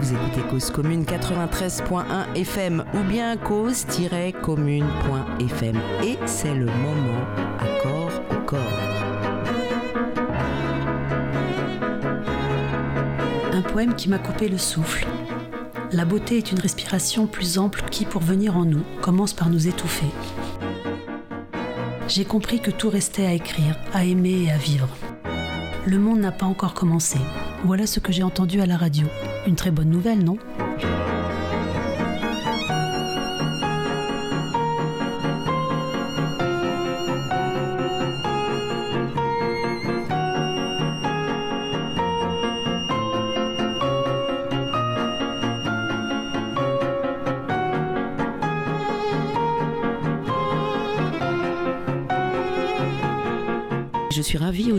Vous écoutez Cause Commune 93.1 FM ou bien cause-commune.fm. Et c'est le moment accord au corps. Un poème qui m'a coupé le souffle. La beauté est une respiration plus ample qui, pour venir en nous, commence par nous étouffer. J'ai compris que tout restait à écrire, à aimer et à vivre. Le monde n'a pas encore commencé. Voilà ce que j'ai entendu à la radio. Une très bonne nouvelle, non?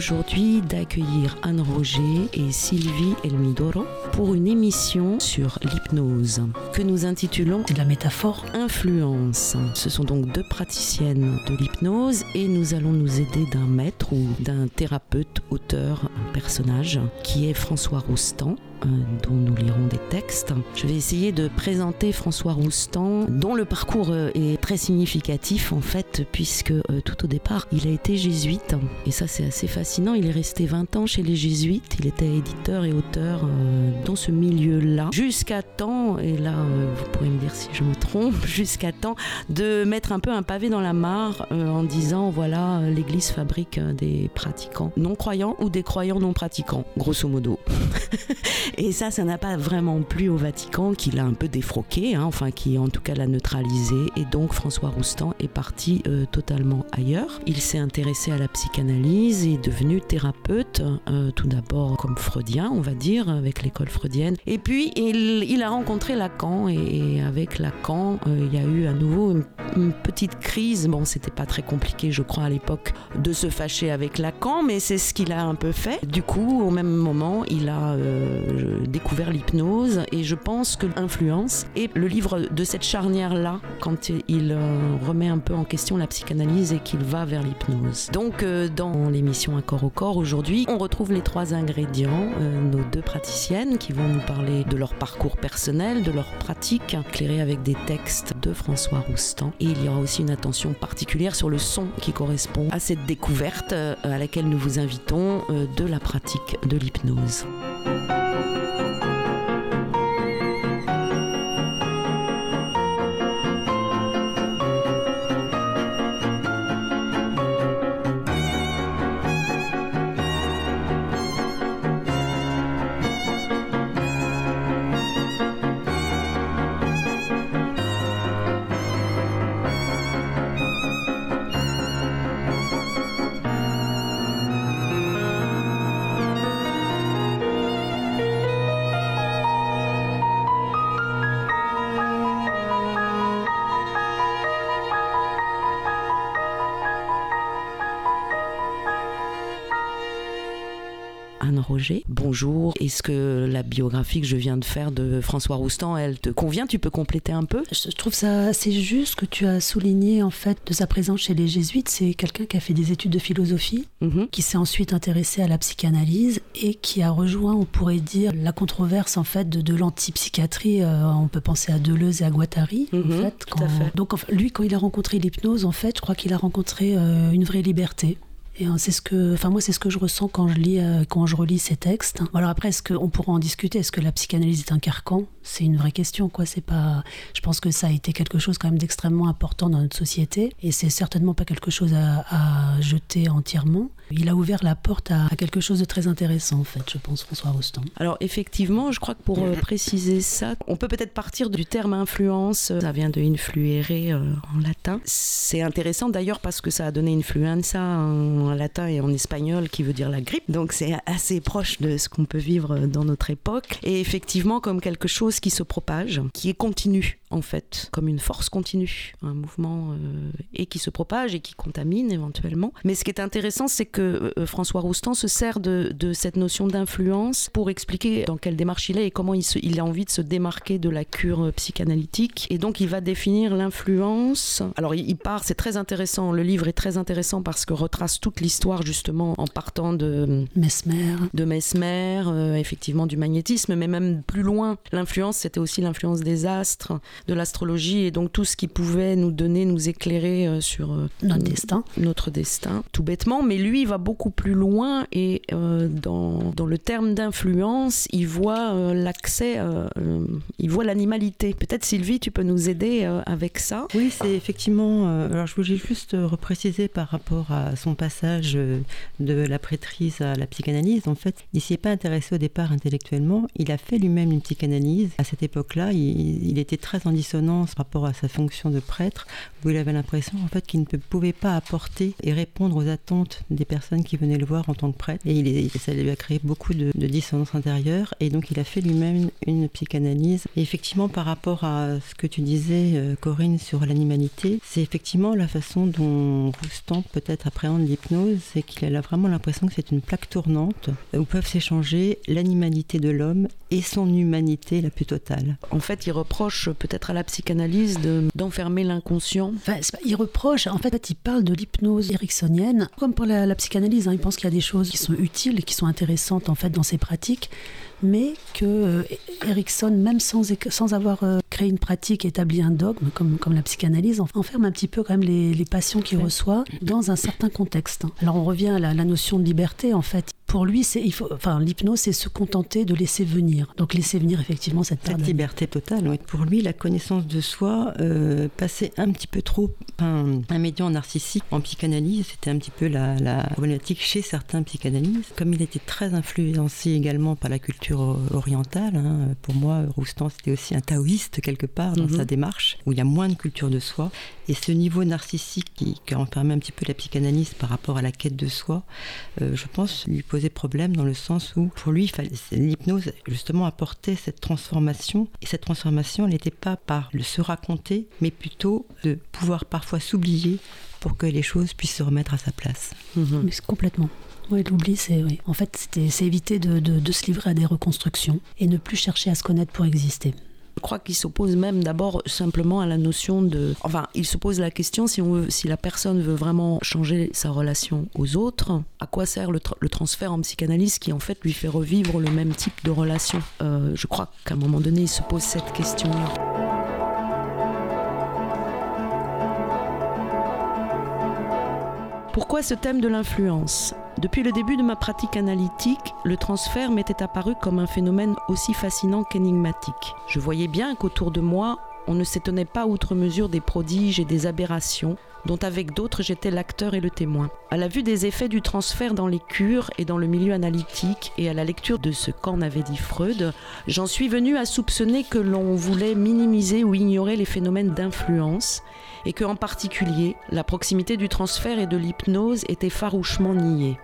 Aujourd'hui d'accueillir Anne Roger et Sylvie Elmidoro pour une émission sur l'hypnose que nous intitulons de la métaphore. Influence. Ce sont donc deux praticiennes de l'hypnose et nous allons nous aider d'un maître ou d'un thérapeute, auteur, un personnage qui est François Roustan dont nous lirons des textes. Je vais essayer de présenter François Roustan, dont le parcours euh, est très significatif en fait, puisque euh, tout au départ, il a été jésuite. Et ça, c'est assez fascinant. Il est resté 20 ans chez les jésuites. Il était éditeur et auteur dans ce milieu-là, jusqu'à temps, et là, vous pourrez me dire si je me trompe, jusqu'à temps de mettre un peu un pavé dans la mare en disant voilà, l'Église fabrique des pratiquants non croyants ou des croyants non pratiquants, grosso modo. Et ça, ça n'a pas vraiment plu au Vatican, qui l'a un peu défroqué, hein, enfin qui en tout cas l'a neutralisé. Et donc François Roustan est parti euh, totalement ailleurs. Il s'est intéressé à la psychanalyse et est devenu thérapeute, euh, tout d'abord comme freudien, on va dire, avec l'école freudienne. Et puis il, a rencontré Lacan et, avec Lacan, euh, il y a eu à nouveau une, une petite crise. Bon, c'était pas très compliqué, je crois, à l'époque de se fâcher avec Lacan, mais c'est ce qu'il a un peu fait. Du coup, au même moment, il a découvert l'hypnose et je pense que l'influence est le livre de cette charnière-là quand il euh, remet un peu en question la psychanalyse et qu'il va vers l'hypnose. Donc euh, dans l'émission Un corps au corps aujourd'hui, on retrouve les trois ingrédients, nos deux praticiennes qui vont nous parler de leur parcours personnel, de leur pratique, éclairée avec des textes de François Roustan. Et il y aura aussi une attention particulière sur le son qui correspond à cette découverte à laquelle nous vous invitons de la pratique de l'hypnose. Anne Bonjour. Est-ce que la biographie que je viens de faire de François Roustan, elle te convient? Tu peux compléter un peu? Je trouve ça assez juste que tu as souligné en fait de sa présence chez les jésuites. C'est quelqu'un qui a fait des études de philosophie, Mhm. qui s'est ensuite intéressé à la psychanalyse et qui a rejoint, on pourrait dire, la controverse en fait de, de l'antipsychiatrie. Euh, on peut penser à Deleuze et à Guattari. Mhm, en fait, tout à fait. Donc lui, quand il a rencontré l'hypnose, en fait, je crois qu'il a rencontré euh, une vraie liberté. Hein, c'est ce que, moi c'est ce que je ressens quand je lis, euh, quand je relis ces textes. Alors après, est-ce qu'on pourra en discuter? Est-ce que la psychanalyse est un carcan? C'est une vraie question, quoi. C'est pas. Je pense que ça a été quelque chose quand même d'extrêmement important dans notre société, et c'est certainement pas quelque chose à, jeter entièrement. Il a ouvert la porte à, quelque chose de très intéressant, en fait, je pense, François Rostand. Alors effectivement, je crois que pour euh, préciser ça, on peut peut-être partir du terme influence. Ça vient de influere euh, en latin. C'est intéressant d'ailleurs parce que ça a donné influenza en latin et en espagnol qui veut dire la grippe. Donc c'est assez proche de ce qu'on peut vivre dans notre époque. Et effectivement comme quelque chose qui se propage, qui est continu en fait, comme une force continue, un mouvement euh, et qui se propage et qui contamine éventuellement. Mais ce qui est intéressant, c'est que euh, François Roustan se sert de, cette notion d'influence pour expliquer dans quelle démarche il est et comment il, il, a envie de se démarquer de la cure psychanalytique. Et donc il va définir l'influence. Alors il, part, c'est très intéressant, le livre est très intéressant parce que retrace toute l'histoire justement en partant de Mesmer, de Mesmer, euh, effectivement du magnétisme, mais même plus loin, l'influence c'était aussi l'influence des astres, de l'astrologie et donc tout ce qui pouvait nous donner, nous éclairer euh, sur notre destin. Notre destin, tout bêtement. Mais lui, il va beaucoup plus loin et euh, dans, dans, le terme d'influence, il voit euh, l'accès, euh, il voit l'animalité. Peut-être Sylvie, tu peux nous aider avec ça? Oui, c'est effectivement. alors je voulais juste repréciser par rapport à son passage de la prêtrise à la psychanalyse. En fait, il s'y est pas intéressé au départ intellectuellement. Il a fait lui-même une psychanalyse. À cette époque-là, il, était très en dissonance par rapport à sa fonction de prêtre, où il avait l'impression en fait qu'il ne pouvait pas apporter et répondre aux attentes des personnes qui venaient le voir en tant que prêtre. Et ça lui a créé beaucoup de, dissonance intérieure. Et donc il a fait lui-même une psychanalyse. Et effectivement, par rapport à ce que tu disais, euh, Corinne, sur l'animalité, c'est effectivement la façon dont Roustan peut-être appréhende l'hypnose, c'est qu'il a vraiment l'impression que c'est une plaque tournante où peuvent s'échanger l'animalité de l'homme et son humanité la plus totale. En fait, il reproche peut-être à la psychanalyse d'enfermer l'inconscient. Enfin, il reproche, en fait, il parle de l'hypnose ericksonienne, comme pour la, psychanalyse. Hein, il pense qu'il y a des choses qui sont utiles et qui sont intéressantes en fait dans ses pratiques, mais que euh, Erickson, même sans, sans avoir euh, créé une pratique, établi un dogme, comme, comme la psychanalyse, enferme un petit peu quand même les, les patients qu'il reçoit dans un certain contexte. Alors on revient à la, la notion de liberté, en fait pour lui, c'est, il faut, enfin, l'hypnose, c'est se contenter de laisser venir. Donc laisser venir effectivement cette, cette liberté totale. Pour lui, la connaissance de soi euh, passait un petit peu trop un, un médian narcissique en psychanalyse. C'était un petit peu la, la, problématique chez certains psychanalystes. Comme il était très influencé également par la culture orientale, hein, pour moi, Roustan, c'était aussi un taoïste quelque part dans mhm. sa démarche, où il y a moins de culture de soi. Et ce niveau narcissique qui, qui enfermait un petit peu la psychanalyse par rapport à la quête de soi, euh, je pense, lui posait problème dans le sens où, pour lui, l'hypnose, justement, apportait cette transformation. Et cette transformation, elle n'était pas par le se raconter, mais plutôt de pouvoir parfois s'oublier pour que les choses puissent se remettre à sa place. Mhm. Mais complètement. Oui, l'oubli, c'est oui. en fait, c'est éviter de, de, se livrer à des reconstructions et ne plus chercher à se connaître pour exister. Je crois qu'il s'oppose même d'abord simplement à la notion de... Enfin, il se pose la question si, on veut, si la personne veut vraiment changer sa relation aux autres, à quoi sert le, transfert en psychanalyse qui en fait lui fait revivre le même type de relation? Euh, Je crois qu'à un moment donné, il se pose cette question-là. Pourquoi ce thème de l'influence? Depuis le début de ma pratique analytique, le transfert m'était apparu comme un phénomène aussi fascinant qu'énigmatique. Je voyais bien qu'autour de moi, on ne s'étonnait pas outre mesure des prodiges et des aberrations dont avec d'autres j'étais l'acteur et le témoin. À la vue des effets du transfert dans les cures et dans le milieu analytique et à la lecture de ce qu'en avait dit Freud, j'en suis venu à soupçonner que l'on voulait minimiser ou ignorer les phénomènes d'influence et que en particulier la proximité du transfert et de l'hypnose était farouchement niée.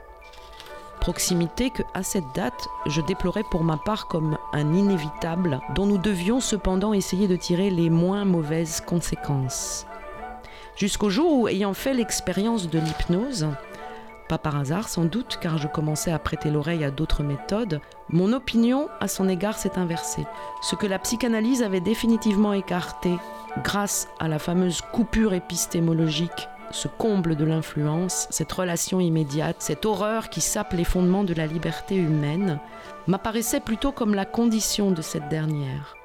Proximité que, à cette date, je déplorais pour ma part comme un inévitable dont nous devions cependant essayer de tirer les moins mauvaises conséquences. Jusqu'au jour où, ayant fait l'expérience de l'hypnose, pas par hasard sans doute, car je commençais à prêter l'oreille à d'autres méthodes, mon opinion à son égard s'est inversée. Ce que la psychanalyse avait définitivement écarté grâce à la fameuse coupure épistémologique, ce comble de l'influence, cette relation immédiate, cette horreur qui sape les fondements de la liberté humaine, m'apparaissait plutôt comme la condition de cette dernière.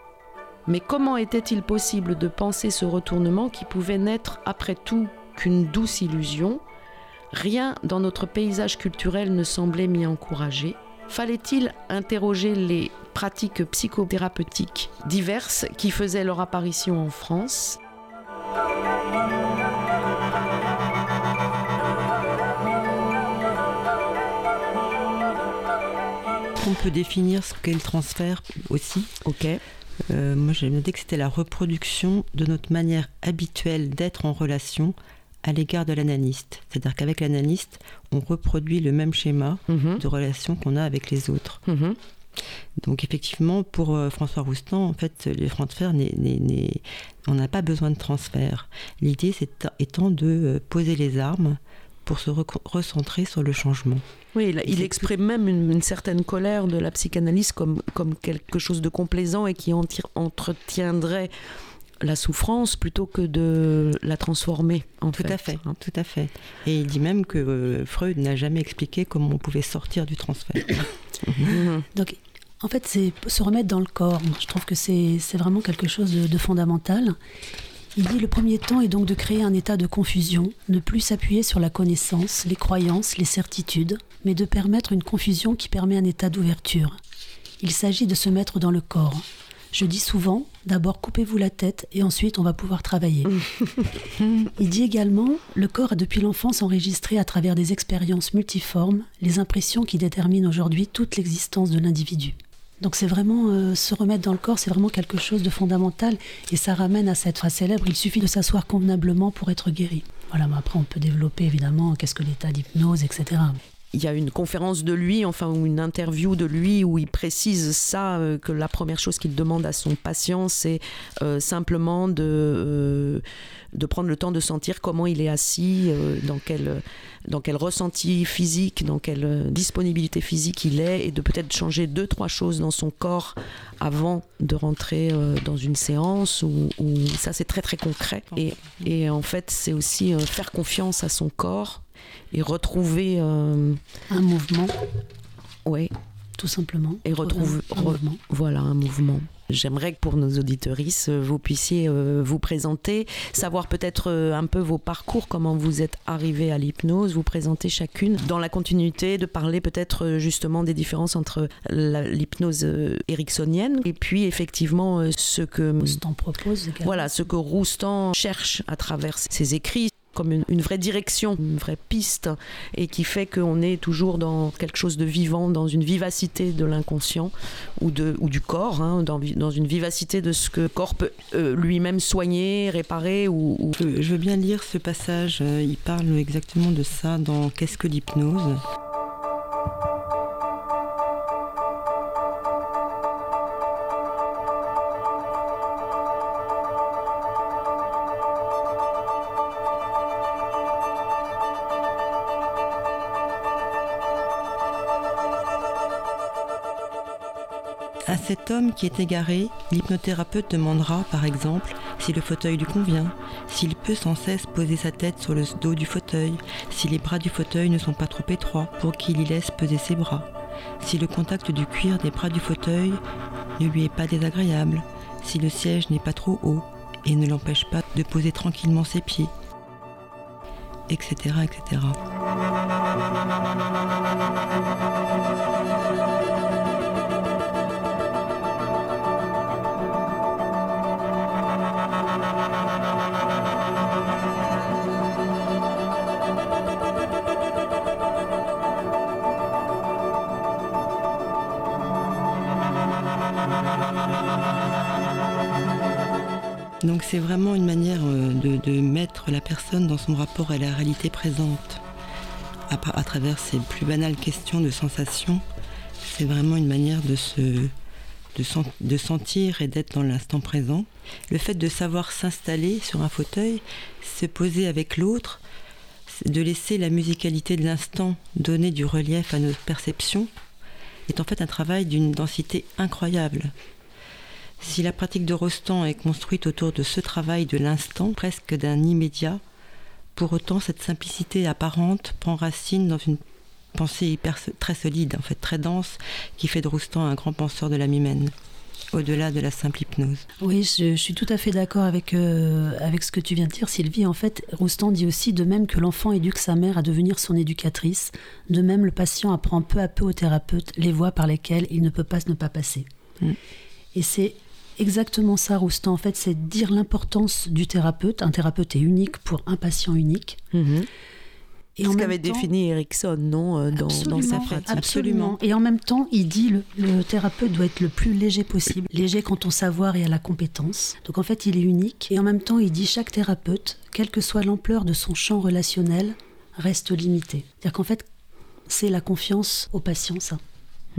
Mais comment était-il possible de penser ce retournement qui pouvait n'être après tout qu'une douce illusion? Rien dans notre paysage culturel ne semblait m'y encourager. Fallait-il interroger les pratiques psychothérapeutiques diverses qui faisaient leur apparition en France? On peut définir ce qu'est le transfert aussi. Ok. Euh, moi, j'ai noté que c'était la reproduction de notre manière habituelle d'être en relation à l'égard de l'analyste. C'est-à-dire qu'avec l'analyste, on reproduit le même schéma mhm. de relation qu'on a avec les autres. Mhm. Donc effectivement, pour euh, François Roustan, en fait, le transfert, on n'a pas besoin de transfert. L'idée, c'est étant de euh, poser les armes pour se recentrer sur le changement. Oui, il, exprime même une, certaine colère de la psychanalyse comme, comme quelque chose de complaisant et qui entretiendrait la souffrance plutôt que de la transformer en tout à fait. hein. tout à fait. Et il dit même que euh, Freud n'a jamais expliqué comment on pouvait sortir du transfert. Donc en fait c'est se remettre dans le corps. Je trouve que c'est vraiment quelque chose de, de fondamental il dit le premier temps est donc de créer un état de confusion, ne plus s'appuyer sur la connaissance, les croyances, les certitudes, mais de permettre une confusion qui permet un état d'ouverture. Il s'agit de se mettre dans le corps. Je dis souvent, d'abord coupez-vous la tête et ensuite on va pouvoir travailler. Il dit également, le corps a depuis l'enfance enregistré à travers des expériences multiformes les impressions qui déterminent aujourd'hui toute l'existence de l'individu. Donc c'est vraiment euh, se remettre dans le corps, c'est vraiment quelque chose de fondamental et ça ramène à cette phrase célèbre, il suffit de s'asseoir convenablement pour être guéri. Voilà, mais après on peut développer évidemment qu'est-ce que l'état d'hypnose, etc il y a une conférence de lui, enfin, ou une interview de lui où il précise ça, euh, que la première chose qu'il demande à son patient, c'est euh, simplement de, euh, de prendre le temps de sentir comment il est assis, dans, quel, dans quel ressenti physique, dans quelle disponibilité physique il est, et de peut-être changer deux, trois choses dans son corps avant de rentrer dans une séance, ou, ça c'est très très concret. Et, et en fait, c'est aussi faire confiance à son corps et retrouver euh, un mouvement. Oui. Tout simplement. Et retrouver un mouvement. Voilà un mouvement. J'aimerais que pour nos auditorices, euh, vous puissiez euh, vous présenter, savoir peut-être un peu vos parcours, comment vous êtes arrivé à l'hypnose, vous présenter chacune dans la continuité, de parler peut-être justement des différences entre l'hypnose ericksonienne et puis effectivement ce que Roustan propose. Voilà, ce que Roustan cherche à travers ses écrits comme une, vraie direction, une vraie piste, et qui fait qu'on est toujours dans quelque chose de vivant, dans une vivacité de l'inconscient ou, ou du corps, hein, dans, dans, une vivacité de ce que le corps peut euh, lui-même soigner, réparer. Ou, Je veux bien lire ce passage, euh, il parle exactement de ça dans Qu'est-ce que l'hypnose? Qui est égaré, l'hypnothérapeute demandera, par exemple, si le fauteuil lui convient, s'il peut sans cesse poser sa tête sur le dos du fauteuil, si les bras du fauteuil ne sont pas trop étroits pour qu'il y laisse peser ses bras, si le contact du cuir des bras du fauteuil ne lui est pas désagréable, si le siège n'est pas trop haut et ne l'empêche pas de poser tranquillement ses pieds, etc. etc. Donc c'est vraiment une manière euh, de, mettre la personne dans son rapport à la réalité présente à, travers ces plus banales questions de sensations. C'est vraiment une manière de se de, sentir et d'être dans l'instant présent. Le fait de savoir s'installer sur un fauteuil, se poser avec l'autre, de laisser la musicalité de l'instant donner du relief à nos perceptions, est en fait un travail d'une densité incroyable. Si la pratique de Rostand est construite autour de ce travail de l'instant, presque d'un immédiat, pour autant cette simplicité apparente prend racine dans une pensée hyper, très solide, en fait très dense, qui fait de Rostand un grand penseur de la mimène au-delà de la simple hypnose. Oui, je, suis tout à fait d'accord avec, euh, avec ce que tu viens de dire, Sylvie. En fait, Roustan dit aussi de même que l'enfant éduque sa mère à devenir son éducatrice, de même le patient apprend peu à peu au thérapeute les voies par lesquelles il ne peut pas ne pas passer. Mm. Et c'est exactement ça, Roustan. En fait, c'est dire l'importance du thérapeute. Un thérapeute est unique pour un patient unique. Mhm. Et ce qu'avait défini Erickson, non, euh, dans, sa pratique. Absolument. Et en même temps, il dit le, le thérapeute doit être le plus léger possible, léger quant au savoir et à la compétence. Donc en fait, il est unique. Et en même temps, il dit chaque thérapeute, quelle que soit l'ampleur de son champ relationnel, reste limité. C'est-à-dire qu'en fait, c'est la confiance au patient, ça.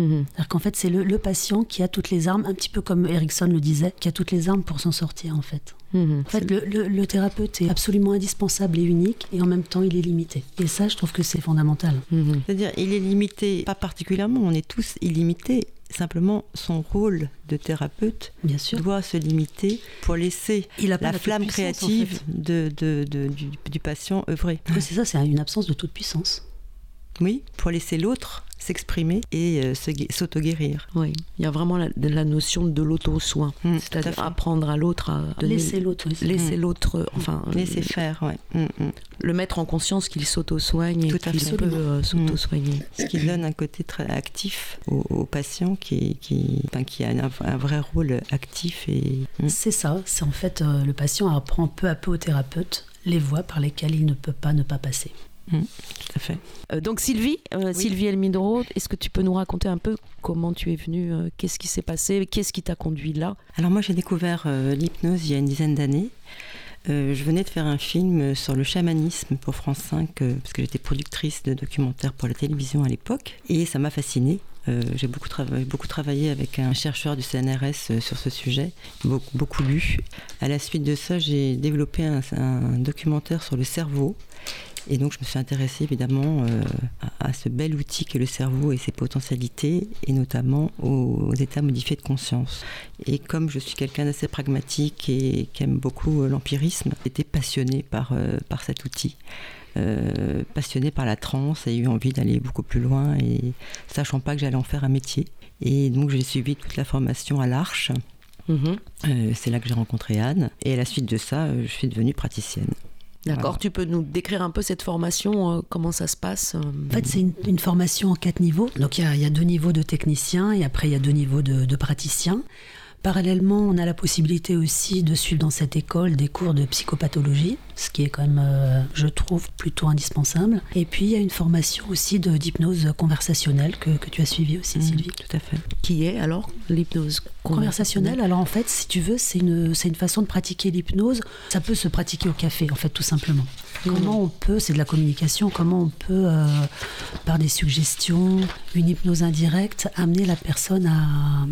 Mhm. C'est-à-dire qu'en fait, c'est le, patient qui a toutes les armes, un petit peu comme Erickson le disait, qui a toutes les armes pour s'en sortir, en fait. Mhm. En fait, le, thérapeute est absolument indispensable et unique, et en même temps, il est limité. Et ça, je trouve que c'est fondamental. Mhm. C'est-à-dire, il est limité, pas particulièrement, on est tous illimités. Simplement, son rôle de thérapeute Bien sûr. doit se limiter pour laisser la, flamme créative de, du, patient œuvrer. c'est ça, c'est une absence de toute puissance. Oui, pour laisser l'autre s'exprimer et euh, s'auto-guérir. Oui, il y a vraiment la, la notion de l'auto-soin, mm, c'est-à-dire apprendre à l'autre à laisser l'autre, laisser mm. l'autre, euh, enfin laisser euh, faire, ouais. Mm, le mettre en conscience qu'il s'auto-soigne et qu'il peut s'auto-soigner. Ce qui donne un côté très actif au, patient qui, qui, qui a un, vrai rôle actif et. C'est ça, c'est en fait le patient apprend peu à peu au thérapeute les voies par lesquelles il ne peut pas ne pas passer. Mm, tout à fait. Euh, donc Sylvie, euh, Sylvie Elmidoro, est-ce que tu peux nous raconter un peu comment tu es venue, euh, qu'est-ce qui s'est passé, qu'est-ce qui t'a conduit là? Alors moi j'ai découvert l'hypnose il y a une dizaine d'années. je venais de faire un film sur le chamanisme pour France 5, parce que j'étais productrice de documentaires pour la télévision à l'époque, et ça m'a fascinée. j'ai beaucoup, beaucoup, travaillé avec un chercheur du CNRS sur ce sujet, beaucoup, beaucoup, lu. À la suite de ça, j'ai développé un, un documentaire sur le cerveau et donc je me suis intéressée évidemment euh, à, ce bel outil qu'est le cerveau et ses potentialités, et notamment aux, états modifiés de conscience. Et comme je suis quelqu'un d'assez pragmatique et qui aime beaucoup euh, l'empirisme, j'étais passionnée par, euh, par cet outil. passionnée par la transe et eu envie d'aller beaucoup plus loin et sachant pas que j'allais en faire un métier. Et donc j'ai suivi toute la formation à l'Arche. Mm-hmm. c'est là que j'ai rencontré Anne. Et à la suite de ça, je suis devenue praticienne. D'accord, tu peux nous décrire un peu cette formation, euh, comment ça se passe euh En fait, c'est une, formation en quatre niveaux. Donc il y, a deux niveaux de techniciens et après il y a deux niveaux de, de praticiens. Parallèlement, on a la possibilité aussi de suivre dans cette école des cours de psychopathologie, ce qui est quand même, euh, je trouve, plutôt indispensable. Et puis, il y a une formation aussi d'hypnose conversationnelle que, que, tu as suivie aussi, mmh, Sylvie. Tout à fait. Qui est alors l'hypnose conversationnelle Alors en fait, si tu veux, c'est une, une façon de pratiquer l'hypnose. Ça peut se pratiquer au café, en fait, tout simplement. Comment on peut, c'est de la communication, comment on peut, euh, par des suggestions, une hypnose indirecte, amener la personne à...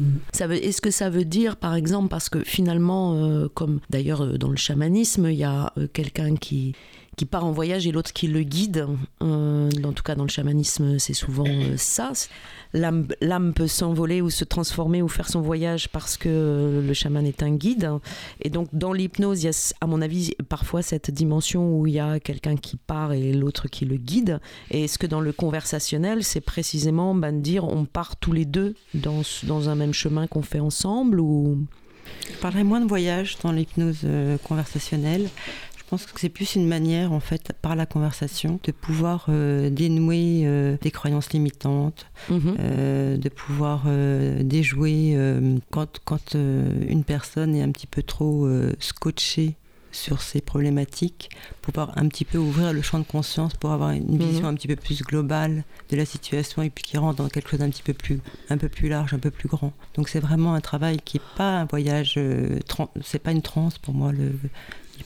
Est-ce que ça veut dire, par exemple, parce que finalement, euh, comme d'ailleurs euh, dans le chamanisme, il y a quelqu'un qui qui part en voyage et l'autre qui le guide. Euh, en tout cas, dans le chamanisme, c'est souvent euh, ça. L'âme peut s'envoler ou se transformer ou faire son voyage parce que le chaman est un guide. Et donc, dans l'hypnose, il y a, à mon avis, parfois cette dimension où il y a quelqu'un qui part et l'autre qui le guide. Et est-ce que dans le conversationnel, c'est précisément ben, de dire on part tous les deux dans, dans un même chemin qu'on fait ensemble ou... Je parlerai moins de voyage dans l'hypnose euh, conversationnelle. Je pense que c'est plus une manière, en fait, par la conversation, de pouvoir euh, dénouer euh, des croyances limitantes, mhm. euh, de pouvoir déjouer quand, quand une personne est un petit peu trop scotchée sur ces problématiques, pouvoir un petit peu ouvrir le champ de conscience pour avoir une mhm. vision un petit peu plus globale de la situation et puis qui rentre dans quelque chose d'un petit peu plus, un peu plus large, un peu plus grand. Donc c'est vraiment un travail qui n'est pas un voyage, c'est pas une transe pour moi le,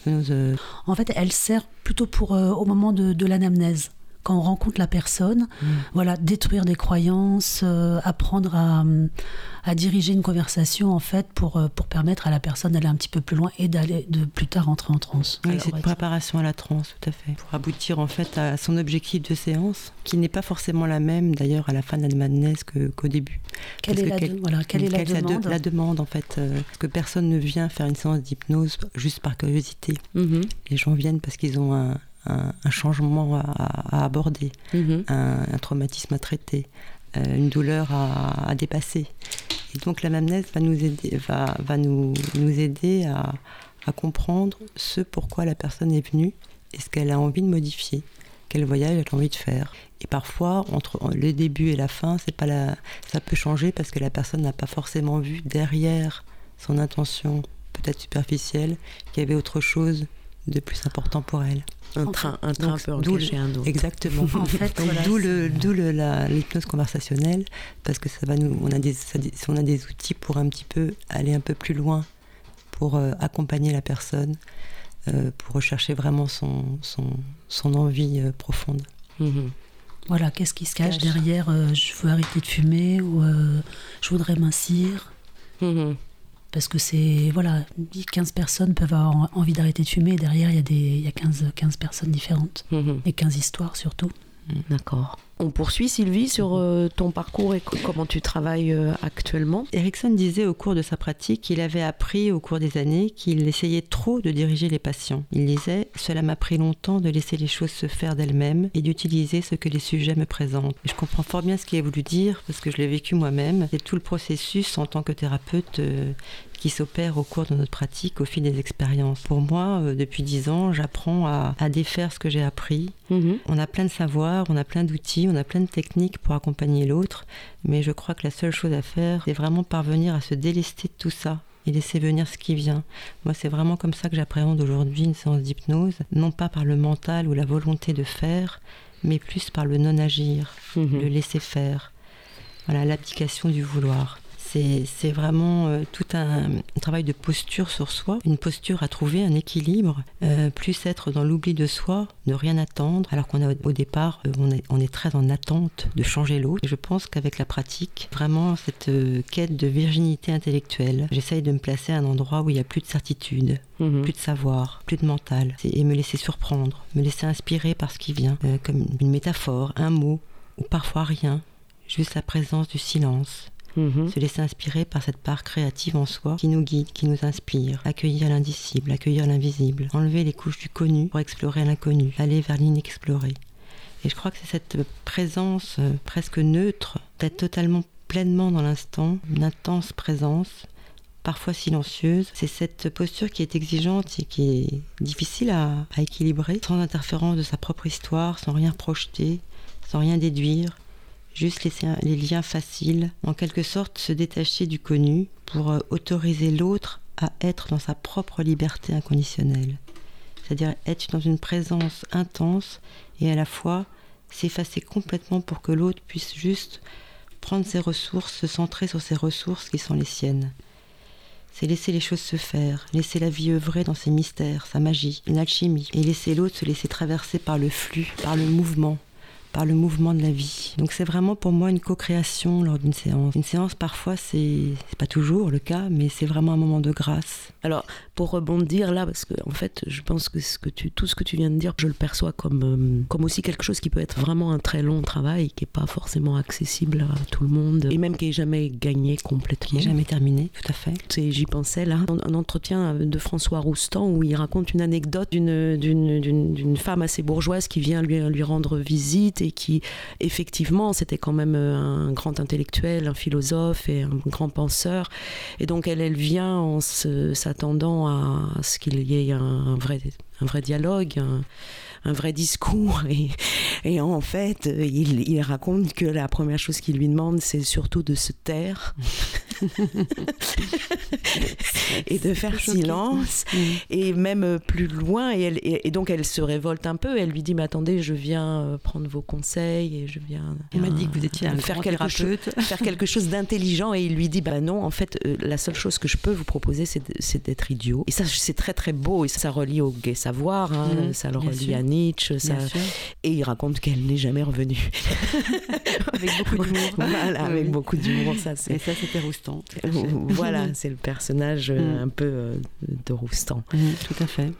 euh, en fait, elle sert plutôt pour euh, au moment de, de l'anamnèse quand on rencontre la personne, mm. voilà, détruire des croyances, euh, apprendre à, à, diriger une conversation en fait pour, euh, pour permettre à la personne d'aller un petit peu plus loin et d'aller de plus tard entrer en transe. Oui, c'est une préparation à la transe, tout à fait, pour aboutir en fait à son objectif de séance, qui n'est pas forcément la même d'ailleurs à la fin de la madness qu'au début. Quelle est, la, voilà, quelle est la demande La demande en fait, euh, que personne ne vient faire une séance d'hypnose juste par curiosité. Mm-hmm. Les gens viennent parce qu'ils ont un un, changement à, aborder, mhm. un, traumatisme à traiter, euh, une douleur à, dépasser. Et donc la mamnèse va nous aider, va, va nous, nous aider à, comprendre ce pourquoi la personne est venue et ce qu'elle a envie de modifier, quel voyage elle a envie de faire. Et parfois, entre le début et la fin, c'est pas la, ça peut changer parce que la personne n'a pas forcément vu derrière son intention, peut-être superficielle, qu'il y avait autre chose de plus important pour elle. Un train, un train peut en cacher un autre. Exactement. en fait, d'où le, d'où l'hypnose conversationnelle, parce que ça va nous, on a des, on a des outils pour un petit peu aller un peu plus loin, pour euh, accompagner la personne, euh, pour rechercher vraiment son, son, son envie euh, profonde. Mhm. Voilà, qu'est-ce qui se cache, derrière je veux arrêter de fumer ou je voudrais mincir mhm. Parce que c'est, voilà, 15 personnes peuvent avoir envie d'arrêter de fumer et derrière il y a, des, il y a 15, 15 personnes différentes mhm. et 15 histoires surtout. D'accord. On poursuit Sylvie sur euh, ton parcours et comment tu travailles euh, actuellement. Erickson disait au cours de sa pratique qu'il avait appris au cours des années qu'il essayait trop de diriger les patients. Il disait Cela m'a pris longtemps de laisser les choses se faire d'elles-mêmes et d'utiliser ce que les sujets me présentent. je comprends fort bien ce qu'il a voulu dire parce que je l'ai vécu moi-même. C'est tout le processus en tant que thérapeute euh, qui s'opère au cours de notre pratique, au fil des expériences. Pour moi, euh, depuis dix ans, j'apprends à, défaire ce que j'ai appris. Mhm. On a plein de savoirs, on a plein d'outils, on a plein de techniques pour accompagner l'autre, mais je crois que la seule chose à faire, c'est vraiment parvenir à se délester de tout ça et laisser venir ce qui vient. Moi, c'est vraiment comme ça que j'appréhende aujourd'hui une séance d'hypnose, non pas par le mental ou la volonté de faire, mais plus par le non-agir, mhm. le laisser faire. Voilà, l'abdication du vouloir. C'est vraiment euh, tout un, travail de posture sur soi, une posture à trouver, un équilibre, euh, plus être dans l'oubli de soi, ne rien attendre, alors qu'on a au départ, euh, on, est, on, est, très en attente de changer l'autre. Je pense qu'avec la pratique, vraiment cette quête de virginité intellectuelle, j'essaye de me placer à un endroit où il n'y a plus de certitude, mhm. plus de savoir, plus de mental, et me laisser surprendre, me laisser inspirer par ce qui vient, comme une métaphore, un mot, ou parfois rien, juste la présence du silence, Mhm. Se laisser inspirer par cette part créative en soi qui nous guide, qui nous inspire. Accueillir l'indicible, accueillir l'invisible. Enlever les couches du connu pour explorer l'inconnu. Aller vers l'inexploré. Et je crois que c'est cette présence euh, presque neutre, d'être totalement pleinement dans l'instant, une intense présence, parfois silencieuse. C'est cette posture qui est exigeante et qui est difficile à, à équilibrer, sans interférence de sa propre histoire, sans rien projeter, sans rien déduire, juste laisser les liens faciles, en quelque sorte se détacher du connu pour euh, autoriser l'autre à être dans sa propre liberté inconditionnelle. C'est-à-dire être dans une présence intense et à la fois s'effacer complètement pour que l'autre puisse juste prendre ses ressources, se centrer sur ses ressources qui sont les siennes. C'est laisser les choses se faire, laisser la vie œuvrer dans ses mystères, sa magie, une alchimie, et laisser l'autre se laisser traverser par le flux, par le mouvement, par le mouvement de la vie. Donc c'est vraiment pour moi une co-création lors d'une séance. Une séance parfois c'est pas toujours le cas, mais c'est vraiment un moment de grâce. Alors pour rebondir là, parce que en fait je pense que, ce que tu, tout ce que tu viens de dire, je le perçois comme, euh, comme aussi quelque chose qui peut être vraiment un très long travail, qui est pas forcément accessible à tout le monde, et même qui est jamais gagné complètement. Qui jamais terminé, tout à fait. J'y pensais là, un entretien de François Roustan où il raconte une anecdote d'une femme assez bourgeoise qui vient lui, lui rendre visite et qui, effectivement, c'était quand même euh, un grand intellectuel, un philosophe et un grand penseur. Et donc, elle, elle vient en s'attendant à ce qu'il y ait un, vrai, un vrai dialogue, un vrai discours. Et, en fait, il, raconte que la première chose qu'il lui demande, c'est surtout de se taire et de faire silence. Mm. Et même plus loin, et, elle, et, donc elle se révolte un peu. Elle lui dit Mais attendez, je viens euh, prendre vos conseils et je viens. Il m'a dit que vous étiez un faire quelque chose, faire quelque chose d'intelligent. Et il lui dit Bah non, en fait, euh, la seule chose que je peux vous proposer, c'est d'être idiot. Et ça, c'est très très beau. Et ça, relie au gay savoir. Hein. Mm. ça le relie à Nietzsche. Ça... Et il raconte qu'elle n'est jamais revenue. avec beaucoup d'humour. Voilà, avec beaucoup d'humour. Ça, et ça, c'était Roustan. voilà, c'est le personnage euh, mm. un peu euh, de Roustan. Mm, tout à fait.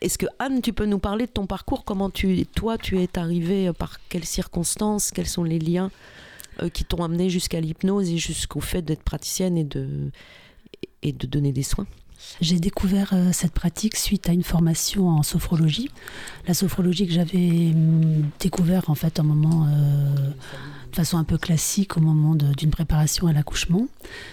Est-ce que Anne, tu peux nous parler de ton parcours? Comment tu, toi, tu es arrivée euh, Par quelles circonstances? Quels sont les liens qui t'ont amené jusqu'à l'hypnose et jusqu'au fait d'être praticienne et de, et de donner des soins? J'ai découvert euh, cette pratique suite à une formation en sophrologie. La sophrologie que j'avais hum, découvert en fait un moment euh, de façon un peu classique au moment d'une préparation à l'accouchement.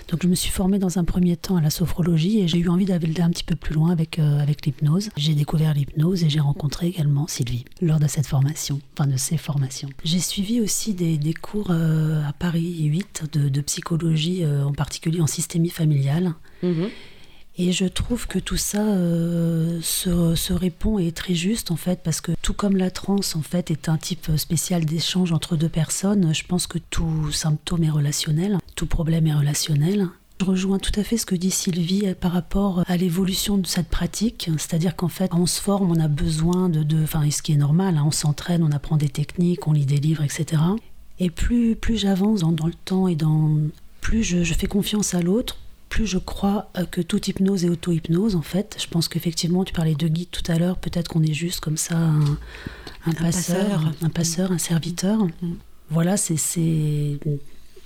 Donc je me suis formée dans un premier temps à la sophrologie et j'ai eu envie d'aller un petit peu plus loin avec, euh, avec l'hypnose. J'ai découvert l'hypnose et j'ai rencontré également Sylvie lors de cette formation, enfin de ces formations. J'ai suivi aussi des, des cours à Paris 8 de, psychologie, en particulier en systémie familiale. Mmh. Et je trouve que tout ça euh, se, répond et est très juste en fait, parce que tout comme la transe en fait est un type spécial d'échange entre deux personnes, je pense que tout symptôme est relationnel, tout problème est relationnel. Je rejoins tout à fait ce que dit Sylvie par rapport à l'évolution de cette pratique, c'est-à-dire qu'en fait, on se forme, on a besoin de, enfin, ce qui est normal, hein, on s'entraîne, on apprend des techniques, on lit des livres, etc. Et plus, plus j'avance dans, le temps et dans, plus je, fais confiance à l'autre, plus je crois euh, que toute hypnose est auto-hypnose en fait. Je pense qu'effectivement, tu parlais de guide tout à l'heure, peut-être qu'on est juste comme ça un, passeur, un passeur, un serviteur. Mm. Voilà, c'est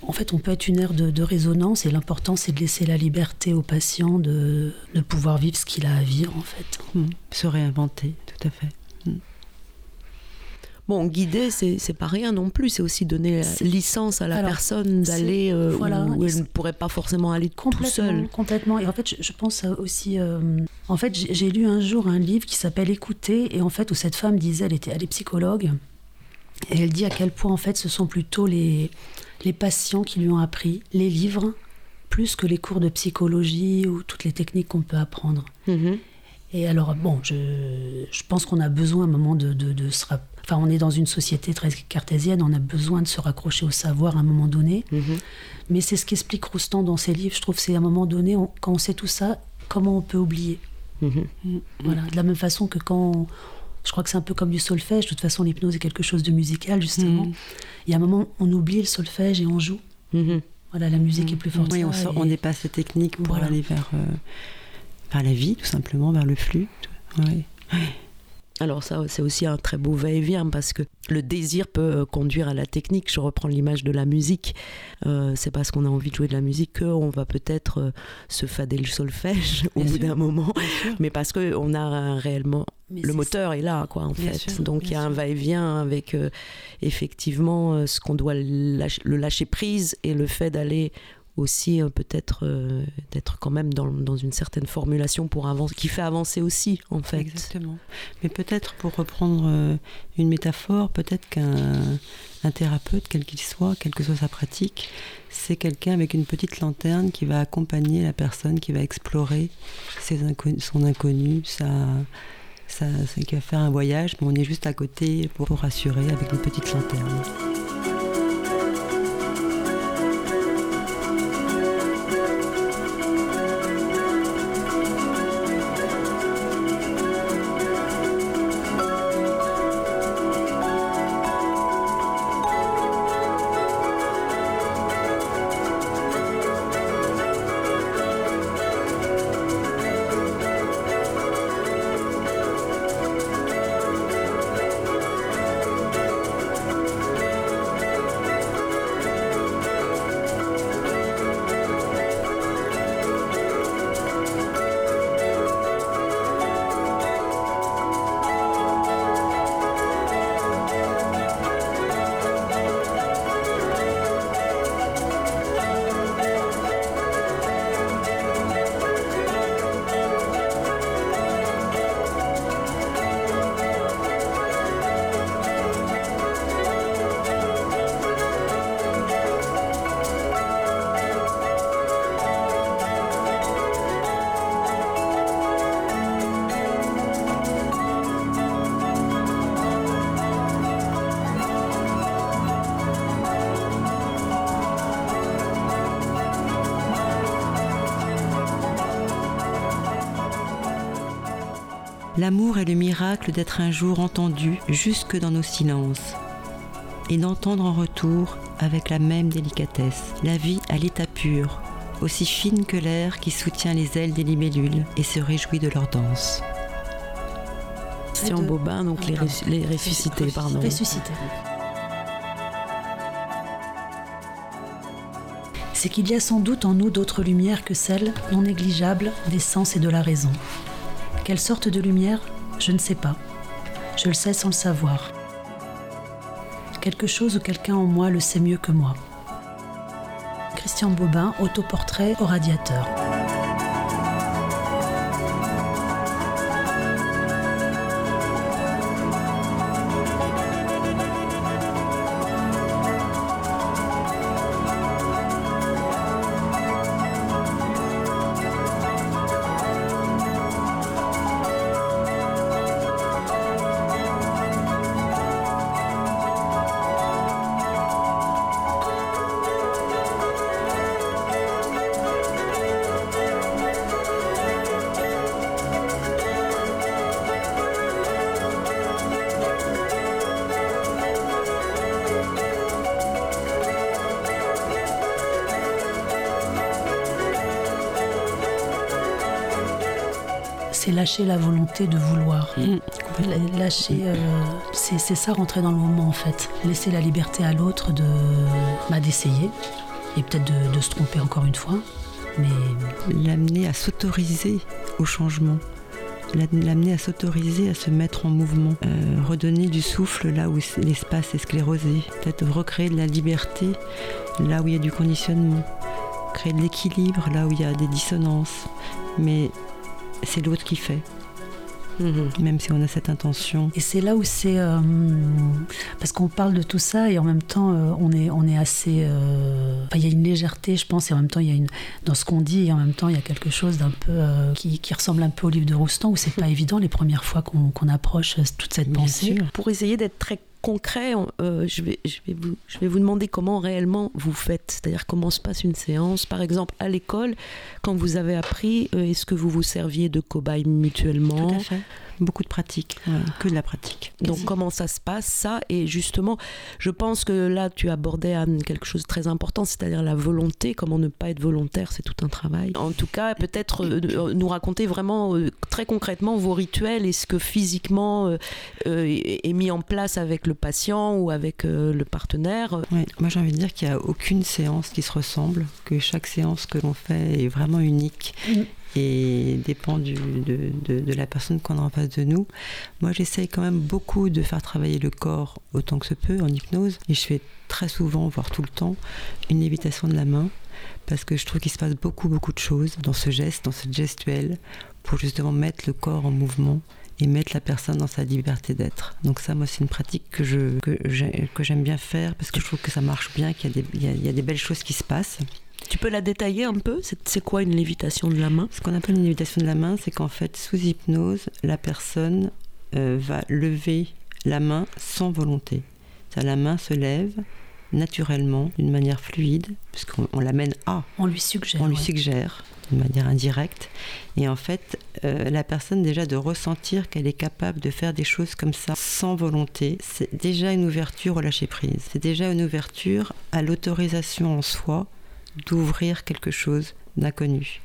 en fait, on peut être une aire de, résonance et l'important, c'est de laisser la liberté au patient de, de pouvoir vivre ce qu'il a à vivre, en fait. Hmm. Se réinventer, tout à fait. Bon, guider, c'est pas rien non plus. C'est aussi donner licence à la personne d'aller euh, où elle ne pourrait pas forcément aller tout seul. Complètement. Et en fait, je, pense aussi. Euh, en fait, j'ai lu un jour un livre qui s'appelle Écouter, et en fait, où cette femme disait, elle était, elle est psychologue, et elle dit à quel point, en fait, ce sont plutôt les les patients qui lui ont appris, les livres, plus que les cours de psychologie ou toutes les techniques qu'on peut apprendre. Mhm. Et alors, bon, je, pense qu'on a besoin à un moment de, de, se... Enfin, on est dans une société très cartésienne, on a besoin de se raccrocher au savoir à un moment donné. Mhm. Mais c'est ce qu'explique Roustan dans ses livres. Je trouve c'est à un moment donné, quand on sait tout ça, comment on peut oublier mhm. Voilà, de la même façon que quand je crois que c'est un peu comme du solfège. De toute façon, l'hypnose est quelque chose de musical, justement. Mhm. Il y a un moment, on oublie le solfège et on joue. Voilà, la musique est plus forte. Oui, on, sort, on dépasse ces techniques pour aller vers, euh, vers la vie, tout simplement, vers le flux. Alors ça, c'est aussi un très beau va-et-vient parce que le désir peut euh, conduire à la technique. Je reprends l'image de la musique. Euh, c'est parce qu'on a envie de jouer de la musique qu'on va peut-être euh, se fader le solfège au bout d'un moment, mais parce qu'on a réellement le moteur est là, quoi, en fait. Donc il y a un va-et-vient avec effectivement ce qu'on doit le lâcher prise et le fait d'aller aussi euh, peut-être euh, d'être quand même dans, une certaine formulation pour qui fait avancer aussi en fait. Exactement. Mais peut-être pour reprendre euh, une métaphore, peut-être qu'un un thérapeute, quel qu'il soit, quelle que soit sa pratique, c'est quelqu'un avec une petite lanterne qui va accompagner la personne, qui va explorer ses son inconnu, sa, ça, qui va faire un voyage, mais on est juste à côté pour rassurer avec une petite lanterne. Miracle d'être un jour entendu jusque dans nos silences et d'entendre en retour avec la même délicatesse la vie à l'état pur, aussi fine que l'air qui soutient les ailes des libellules et se réjouit de leur danse. Christian Bobin, donc les, les ressuscités, pardon. Ressuscités. C'est qu'il y a sans doute en nous d'autres lumières que celles, non négligeables, des sens et de la raison. Quelle sorte de lumière? Je ne sais pas. Je le sais sans le savoir. Quelque chose ou quelqu'un en moi le sait mieux que moi. Christian Bobin, autoportrait au radiateur. Lâcher la volonté de vouloir. Mm. Lâcher, euh, c'est ça, rentrer dans le moment en fait. Laisser la liberté à l'autre de bah, d'essayer et peut-être de, de se tromper encore une fois. Mais L'amener à s'autoriser au changement. La- L'amener à s'autoriser à se mettre en mouvement. Euh, redonner du souffle là où l'espace est sclérosé. Peut-être recréer de la liberté là où il y a du conditionnement. Créer de l'équilibre là où il y a des dissonances. Mais c'est l'autre qui fait, Mhm. même si on a cette intention. Et c'est là où c'est euh, parce qu'on parle de tout ça et en même temps euh, on est on est assez euh, enfin, il y a une légèreté je pense et en même temps il y a une dans ce qu'on dit et en même temps il y a quelque chose d'un peu euh, qui, qui ressemble un peu au livre de Roustan où c'est pas évident les premières fois qu'on qu'on approche toute cette Bien pensée. sûr. Pour essayer d'être très concret, euh, je, vais, vous, demander comment réellement vous faites, c'est-à-dire comment se passe une séance. Par exemple, à l'école, quand vous avez appris, euh, est-ce que vous vous serviez de cobayes mutuellement? Beaucoup de pratique, ouais, que de la pratique. Donc comment ça se passe ça Et justement, je pense que là tu abordais Anne quelque chose de très important, c'est-à-dire la volonté. Comment ne pas être volontaire, c'est tout un travail. En tout cas, peut-être euh, euh, nous raconter vraiment euh, très concrètement vos rituels et ce que physiquement euh, euh, est mis en place avec le patient ou avec euh, le partenaire. Ouais, moi j'ai envie de dire qu'il n'y a aucune séance qui se ressemble, que chaque séance que l'on fait est vraiment unique Mm. Et dépend de, de- de la personne qu'on a en face de nous. Moi j'essaye quand même beaucoup de faire travailler le corps autant que se peut en hypnose et je fais très souvent, voire tout le temps, une lévitation de la main parce que je trouve qu'il se passe beaucoup beaucoup de choses dans ce geste, dans ce gestuel pour justement mettre le corps en mouvement et mettre la personne dans sa liberté d'être. Donc ça, moi, c'est une pratique que je que j'ai- que j'aime bien faire parce que je trouve que ça marche bien, qu'il y, a des- il y a des belles choses qui se passent. Tu peux la détailler un peu C'est quoi une lévitation de la main Ce qu'on appelle une lévitation de la main, c'est qu'en fait, sous hypnose, la personne euh, va lever la main sans volonté. La main se lève naturellement, d'une manière fluide, puisqu'on on l'amène à, On lui suggère. on lui ouais. suggère d'une manière indirecte. Et en fait, euh, la personne déjà de ressentir qu'elle est capable de faire des choses comme ça sans volonté, c'est déjà une ouverture au lâcher prise. C'est déjà une ouverture à l'autorisation en soi d'ouvrir quelque chose d'inconnu.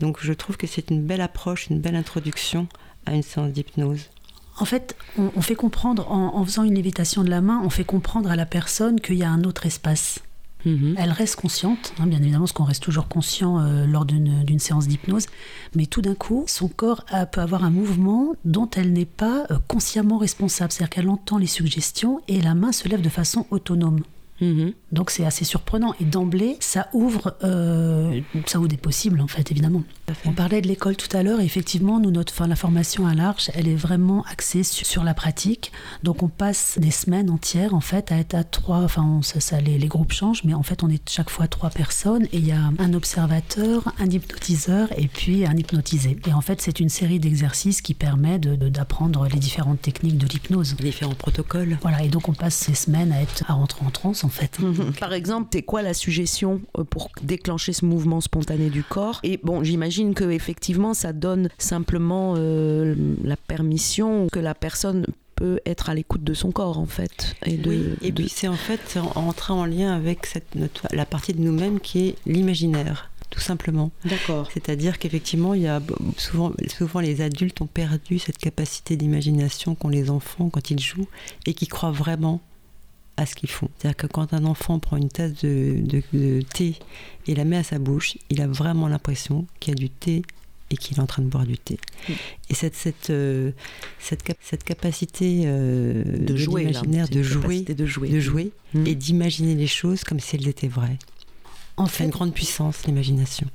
Donc je trouve que c'est une belle approche, une belle introduction à une séance d'hypnose. En fait, on, on fait comprendre, en, en faisant une lévitation de la main, on fait comprendre à la personne qu'il y a un autre espace. Mhm. Elle reste consciente, hein, bien évidemment, parce qu'on reste toujours conscient euh, lors d'une d'une séance d'hypnose, mais tout d'un coup, son corps a- peut avoir un mouvement dont elle n'est pas euh, consciemment responsable. C'est-à-dire qu'elle entend les suggestions et la main se lève de façon autonome. Mhm. Donc c'est assez surprenant. Et d'emblée, ça ouvre, euh, ça ouvre des possibles, en fait, évidemment. On parlait de l'école tout à l'heure, et effectivement, nous, notre, enfin, la formation à l'Arche, elle est vraiment axée sur, sur la pratique. Donc on passe des semaines entières, en fait, à être à trois, enfin, on- ça, ça, les, les groupes changent, mais en fait, on est chaque fois trois personnes, et il y a un observateur, un hypnotiseur, et puis un hypnotisé. Et en fait, c'est une série d'exercices qui permet de- de- d'apprendre les différentes techniques de l'hypnose. Différents protocoles. Voilà, et donc on passe ces semaines à, être, à rentrer en transe, en fait. Par exemple, c'est quoi la suggestion euh, pour déclencher ce mouvement spontané du corps? Et bon, j'imagine que effectivement, ça donne simplement euh, la permission que la personne peut être à l'écoute de son corps en fait. Et de, Oui, et de- puis c'est en fait entrer en lien avec cette, notre- la partie de nous-mêmes qui est l'imaginaire, tout simplement. D'accord. C'est-à-dire qu'effectivement, il y a souvent, souvent les adultes ont perdu cette capacité d'imagination qu'ont les enfants quand ils jouent et qui croient vraiment à ce qu'ils font. C'est-à-dire que quand un enfant prend une tasse de, de- de thé et la met à sa bouche, il a vraiment l'impression qu'il y a du thé et qu'il est en train de boire du thé. Mm. Et cette, cette, euh, cette, cap- cette capacité euh, de jouer, là. de jouer, de jouer, de jouer et d'imaginer les choses comme si elles étaient vraies. En C'est une fait, grande puissance, l'imagination.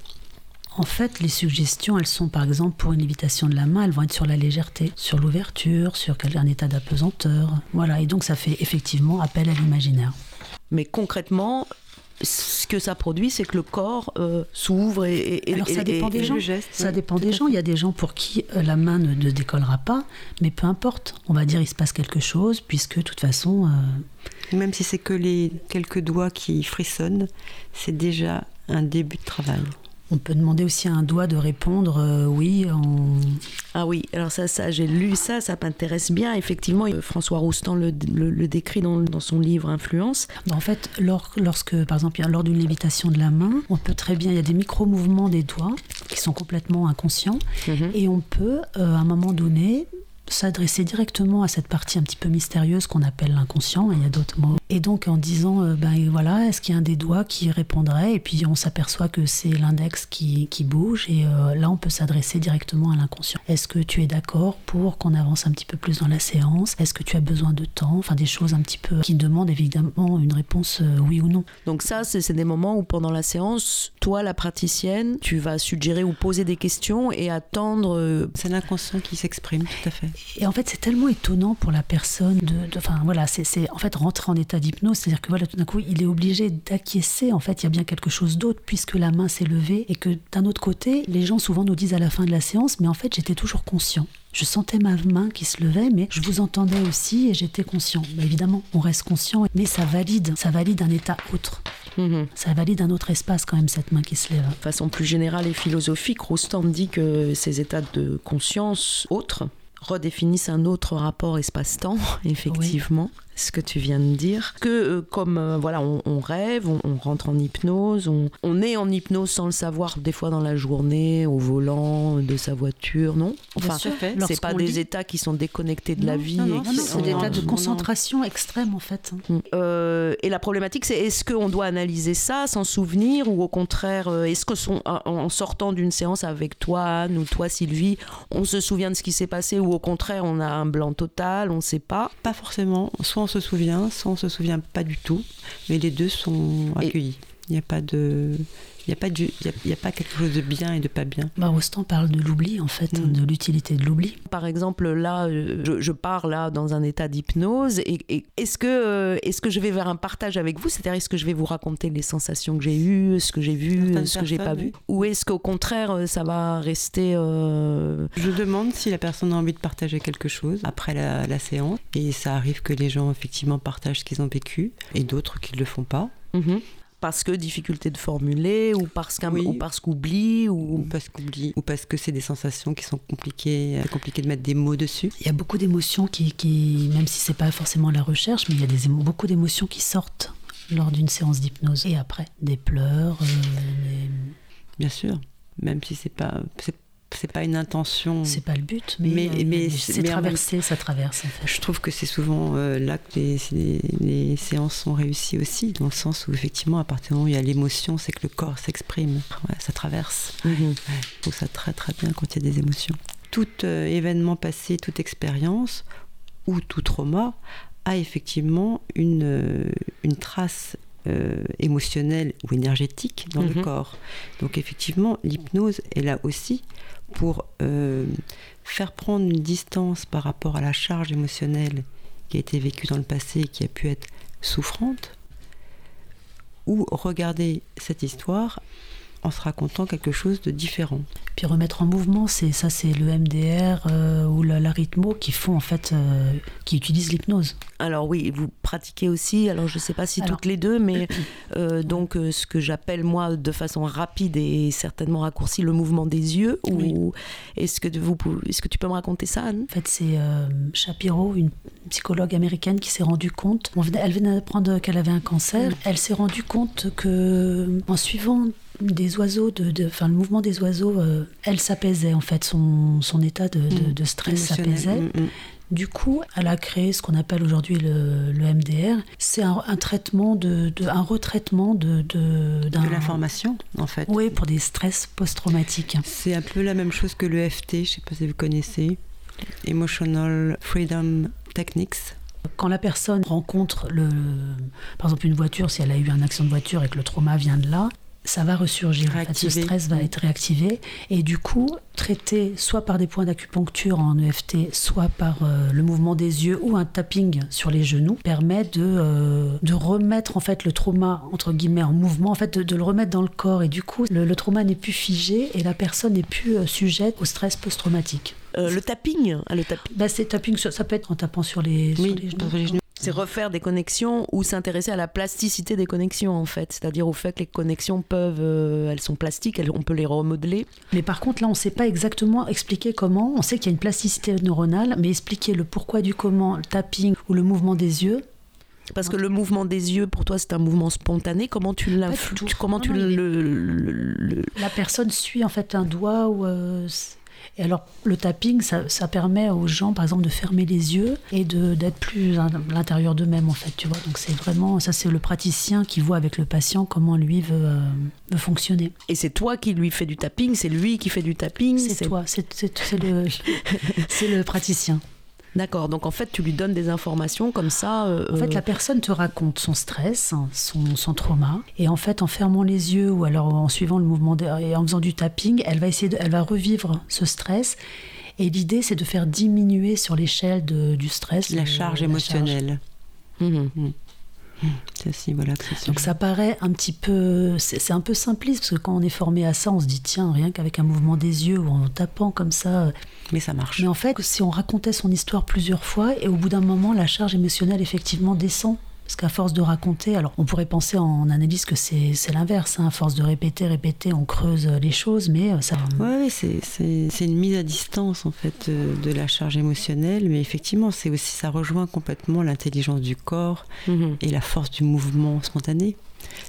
En fait, les suggestions, elles sont par exemple pour une lévitation de la main, elles vont être sur la légèreté, sur l'ouverture, sur un état d'apesanteur. Voilà, et donc ça fait effectivement appel à l'imaginaire. Mais concrètement, ce que ça produit, c'est que le corps euh, s'ouvre et, et- et- Alors, ça et- dépend et- des gens. le geste, Ça oui, dépend des gens. Il y a des gens pour qui euh, la main ne, ne décollera pas, mais peu importe. On va dire il se passe quelque chose, puisque de toute façon, euh, Même si c'est que les quelques doigts qui frissonnent, c'est déjà un début de travail. On peut demander aussi à un doigt de répondre euh, oui. En... Ah oui, alors ça, ça j'ai lu ça, ça m'intéresse bien. Effectivement, François Roustan le, le, décrit dans, dans, son livre Influence. En fait, lorsque, par exemple, lors d'une lévitation de la main, on peut très bien, il y a des micro-mouvements des doigts qui sont complètement inconscients, mhm. et on peut, euh, à un moment donné, s'adresser directement à cette partie un petit peu mystérieuse qu'on appelle l'inconscient, il y a d'autres mots. Et donc en disant, euh, ben voilà, est-ce qu'il y a un des doigts qui répondrait? Et puis on s'aperçoit que c'est l'index qui, qui, bouge, et euh, là on peut s'adresser directement à l'inconscient. Est-ce que tu es d'accord pour qu'on avance un petit peu plus dans la séance? Est-ce que tu as besoin de temps? Enfin des choses un petit peu qui demandent évidemment une réponse euh, oui ou non. Donc ça, c'est des moments où pendant la séance, toi la praticienne, tu vas suggérer ou poser des questions et attendre. C'est l'inconscient qui s'exprime, tout à fait. Et en fait, c'est tellement étonnant pour la personne de. Enfin, voilà, c'est en fait rentrer en état d'hypnose. C'est-à-dire que voilà, tout d'un coup, il est obligé d'acquiescer. En fait, il y a bien quelque chose d'autre puisque la main s'est levée. Et que d'un autre côté, les gens souvent nous disent à la fin de la séance, mais en fait, j'étais toujours conscient. Je sentais ma main qui se levait, mais je vous entendais aussi et j'étais conscient. Bah, évidemment, on reste conscient, mais ça valide, ça valide un état autre. Mhm. Ça valide un autre espace quand même, cette main qui se lève. De façon plus générale et philosophique, Rostand dit que ces états de conscience autres redéfinissent un autre rapport espace-temps, effectivement ce que tu viens de dire, que euh, comme euh, voilà, on, rêve, on, rentre en hypnose, on, est en hypnose sans le savoir, des fois dans la journée, au volant de sa voiture, non? Enfin, c'est pas des états qui sont déconnectés de la vie. c'est des états de concentration extrême en fait. Mm. Euh, et la problématique, c'est est-ce qu'on doit analyser ça sans souvenir ou au contraire, est-ce que en sortant d'une séance avec toi, Anne, ou toi, Sylvie, on se souvient de ce qui s'est passé ou au contraire, on a un blanc total, on ne sait pas? Pas forcément. Soit on se souvient, soit on se souvient pas du tout, mais les deux sont accueillis. Il n'y a pas de il n'y a, pas a, pas quelque chose de bien et de pas bien. Bah, Rostand parle de l'oubli, en fait, mm. de l'utilité de l'oubli. Par exemple, là, je, je pars là dans un état d'hypnose. Et, est-ce que, euh, est que je vais vers un partage avec vous? C'est-à-dire, est-ce que je vais vous raconter les sensations que j'ai eues, ce que j'ai vu, ce que j'ai pas vu? Ou est-ce qu'au contraire, euh, ça va rester. Euh, je demande si la personne a envie de partager quelque chose après la, séance. Et ça arrive que les gens, effectivement, partagent ce qu'ils ont vécu et d'autres qui ne le font pas. Mm-hmm parce que difficulté de formuler ou parce qu'un ou parce qu'oubli ou... parce qu'oubli. ou parce que c'est des sensations qui sont compliquées euh, compliquées de mettre des mots dessus. Il y a beaucoup d'émotions qui, qui, même si c'est pas forcément la recherche mais il y a des beaucoup d'émotions qui sortent lors d'une séance d'hypnose et après. Des pleurs euh, bien sûr. Même si c'est pas c'est pas une intention. C'est pas le but, mais, mais, c'est traversé, ça traverse. Je trouve que c'est souvent euh, là que les, séances sont réussies aussi, dans le sens où effectivement, à partir du moment où il y a l'émotion, c'est que le corps s'exprime, ça traverse. Mhm. je trouve ça très très bien quand il y a des émotions. Tout euh, événement passé, toute expérience ou tout trauma a effectivement une, euh, une trace émotionnelle ou énergétique dans le mhm. corps. Donc effectivement, l'hypnose est là aussi pour euh, faire prendre une distance par rapport à la charge émotionnelle qui a été vécue dans le passé et qui a pu être souffrante, ou regarder cette histoire en se racontant quelque chose de différent. Puis remettre en mouvement, c'est ça, c'est le MDR euh, ou l'arythmo qui font en fait, euh, qui utilisent l'hypnose. Alors oui, vous pratiquez aussi. Alors je ne sais pas si toutes les deux, mais euh, donc ce que j'appelle moi de façon rapide et certainement raccourcie le mouvement des yeux. Ou est-ce que vous, est-ce que tu peux me raconter ça, Anne? En fait, c'est Shapiro, une psychologue américaine, qui s'est rendue compte. Elle venait d'apprendre qu'elle avait un cancer. Elle s'est rendue compte que en suivant des oiseaux, de, enfin, le mouvement des oiseaux, euh, elle s'apaisait en fait, son, son état de, de, mm. stress s'apaisait. Mm, mm. Du coup, elle a créé ce qu'on appelle aujourd'hui le, le, MDR. C'est un, traitement de, un retraitement de de, de l'information, en fait. Oui, pour des stress post-traumatiques. C'est un peu la même chose que le FT. Je ne sais pas si vous connaissez, Emotional Freedom Techniques. Quand la personne rencontre le, par exemple une voiture, si elle a eu un accident de voiture et que le trauma vient de là, ça va ressurgir. ce stress va être réactivé. Et du coup, traité soit par des points d'acupuncture en EFT, soit par euh, le mouvement des yeux ou un tapping sur les genoux, permet de, euh, de remettre en fait le trauma, entre guillemets, en mouvement, en fait, de, le remettre dans le corps. Et du coup, le, trauma n'est plus figé et la personne n'est plus euh, sujette au stress post-traumatique. le tapping, ah, le tapping. Bah, c'est tapping, ça peut être en tapant sur les, sur les genoux C'est refaire des connexions ou s'intéresser à la plasticité des connexions en fait, c'est-à-dire au fait que les connexions peuvent, euh, elles sont plastiques, elles, on peut les remodeler. Mais par contre là, on ne sait pas exactement expliquer comment. On sait qu'il y a une plasticité neuronale, mais expliquer le pourquoi du comment, le tapping ou le mouvement des yeux, parce que le mouvement des yeux, pour toi, c'est un mouvement spontané. Comment tu l'influes Comment tu le, La personne suit en fait un doigt ou. Euh, et alors, le tapping, ça, ça, permet aux gens, par exemple, de fermer les yeux et d'être plus à l'intérieur d'eux-mêmes, en fait, tu vois. Donc, c'est vraiment, ça, c'est le praticien qui voit avec le patient comment lui veut, euh, veut fonctionner. Et c'est toi qui lui fais du tapping, c'est lui qui fait du tapping C'est toi, c'est le, le praticien. D'accord, donc en fait tu lui donnes des informations comme ça. Euh, en fait la personne te raconte son stress, son, son, trauma, et en fait en fermant les yeux ou alors en suivant le mouvement et en faisant du tapping, elle va essayer, de, elle va revivre ce stress. Et l'idée c'est de faire diminuer sur l'échelle du stress la charge émotionnelle. Mmh. Mmh. Voilà, Donc ça paraît un petit peu, c'est un peu simpliste parce que quand on est formé à ça, on se dit tiens rien qu'avec un mouvement des yeux ou en tapant comme ça, mais ça marche. Mais en fait, si on racontait son histoire plusieurs fois, et au bout d'un moment, la charge émotionnelle effectivement descend. Parce qu'à force de raconter, alors on pourrait penser en analyse que c'est l'inverse, hein. à force de répéter, répéter, on creuse les choses, mais euh, ça... Oui, c'est une mise à distance en fait euh, de la charge émotionnelle, mais effectivement, c'est aussi ça rejoint complètement l'intelligence du corps mm-hmm. et la force du mouvement spontané.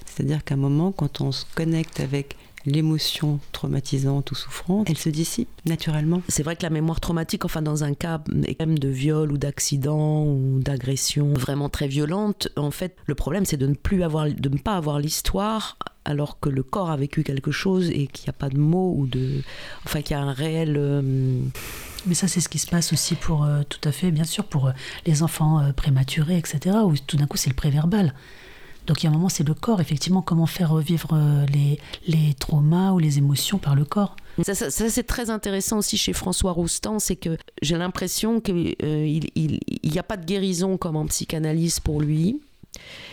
C'est-à-dire qu'à un moment, quand on se connecte avec l'émotion traumatisante ou souffrante, elle se dissipe naturellement. C'est vrai que la mémoire traumatique, enfin dans un cas de viol ou d'accident ou d'agression vraiment très violente, en fait, le problème c'est de ne plus avoir, de ne pas avoir l'histoire alors que le corps a vécu quelque chose et qu'il n'y a pas de mots ou de, enfin qu'il y a un réel. Euh, Mais ça, c'est ce qui se passe aussi pour, euh, tout à fait, bien sûr, pour euh, les enfants prématurés, etc., où tout d'un coup, c'est le préverbal. Donc il y a un moment, c'est le corps, effectivement, comment faire revivre euh, les, les traumas ou les émotions par le corps. Ça, c'est très intéressant aussi chez François Roustan, c'est que j'ai l'impression qu'il euh, il n'y a pas de guérison comme en psychanalyse pour lui.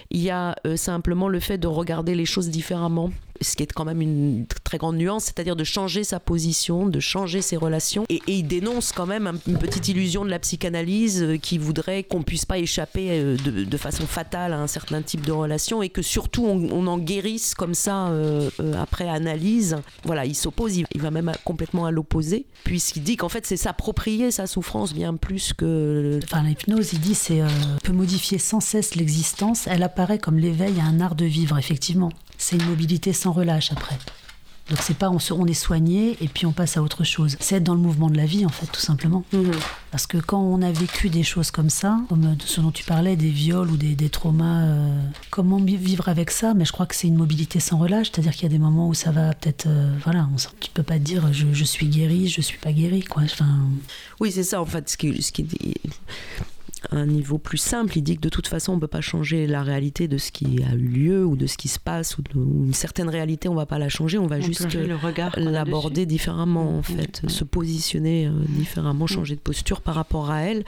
Il y a euh, simplement le fait de regarder les choses différemment ce qui est quand même une très grande nuance, c'est-à-dire de changer sa position, de changer ses relations. Et, il dénonce quand même une petite illusion de la psychanalyse euh, qui voudrait qu'on puisse pas échapper euh, de, façon fatale à un certain type de relation et que surtout on, en guérisse comme ça euh, après analyse. Voilà, il s'oppose, il, va même complètement à l'opposé, puisqu'il dit qu'en fait c'est s'approprier sa souffrance bien plus que. Enfin, l'hypnose, il dit c'est peut modifier sans cesse l'existence. Elle apparaît comme l'éveil à un art de vivre, effectivement c'est une mobilité sans relâche après. Donc c'est pas on, on est soigné et puis on passe à autre chose. C'est être dans le mouvement de la vie en fait, tout simplement. Mhm. Parce que quand on a vécu des choses comme ça, comme ce dont tu parlais, des viols ou des, traumas, euh, comment vivre avec ça? Mais je crois que c'est une mobilité sans relâche, c'est-à-dire qu'il y a des moments où ça va peut-être, euh, voilà, on, tu peux pas dire je, je, suis guéri, je suis pas guéri, quoi. Enfin... Oui, c'est ça en fait. Ce qui, ce qui un niveau plus simple, il dit que de toute façon on ne peut pas changer la réalité de ce qui a eu lieu ou de ce qui se passe ou, une certaine réalité on ne va pas la changer, on va juste l'aborder différemment en mm, fait, mm, mm. se positionner euh, différemment, changer de posture par rapport à elle,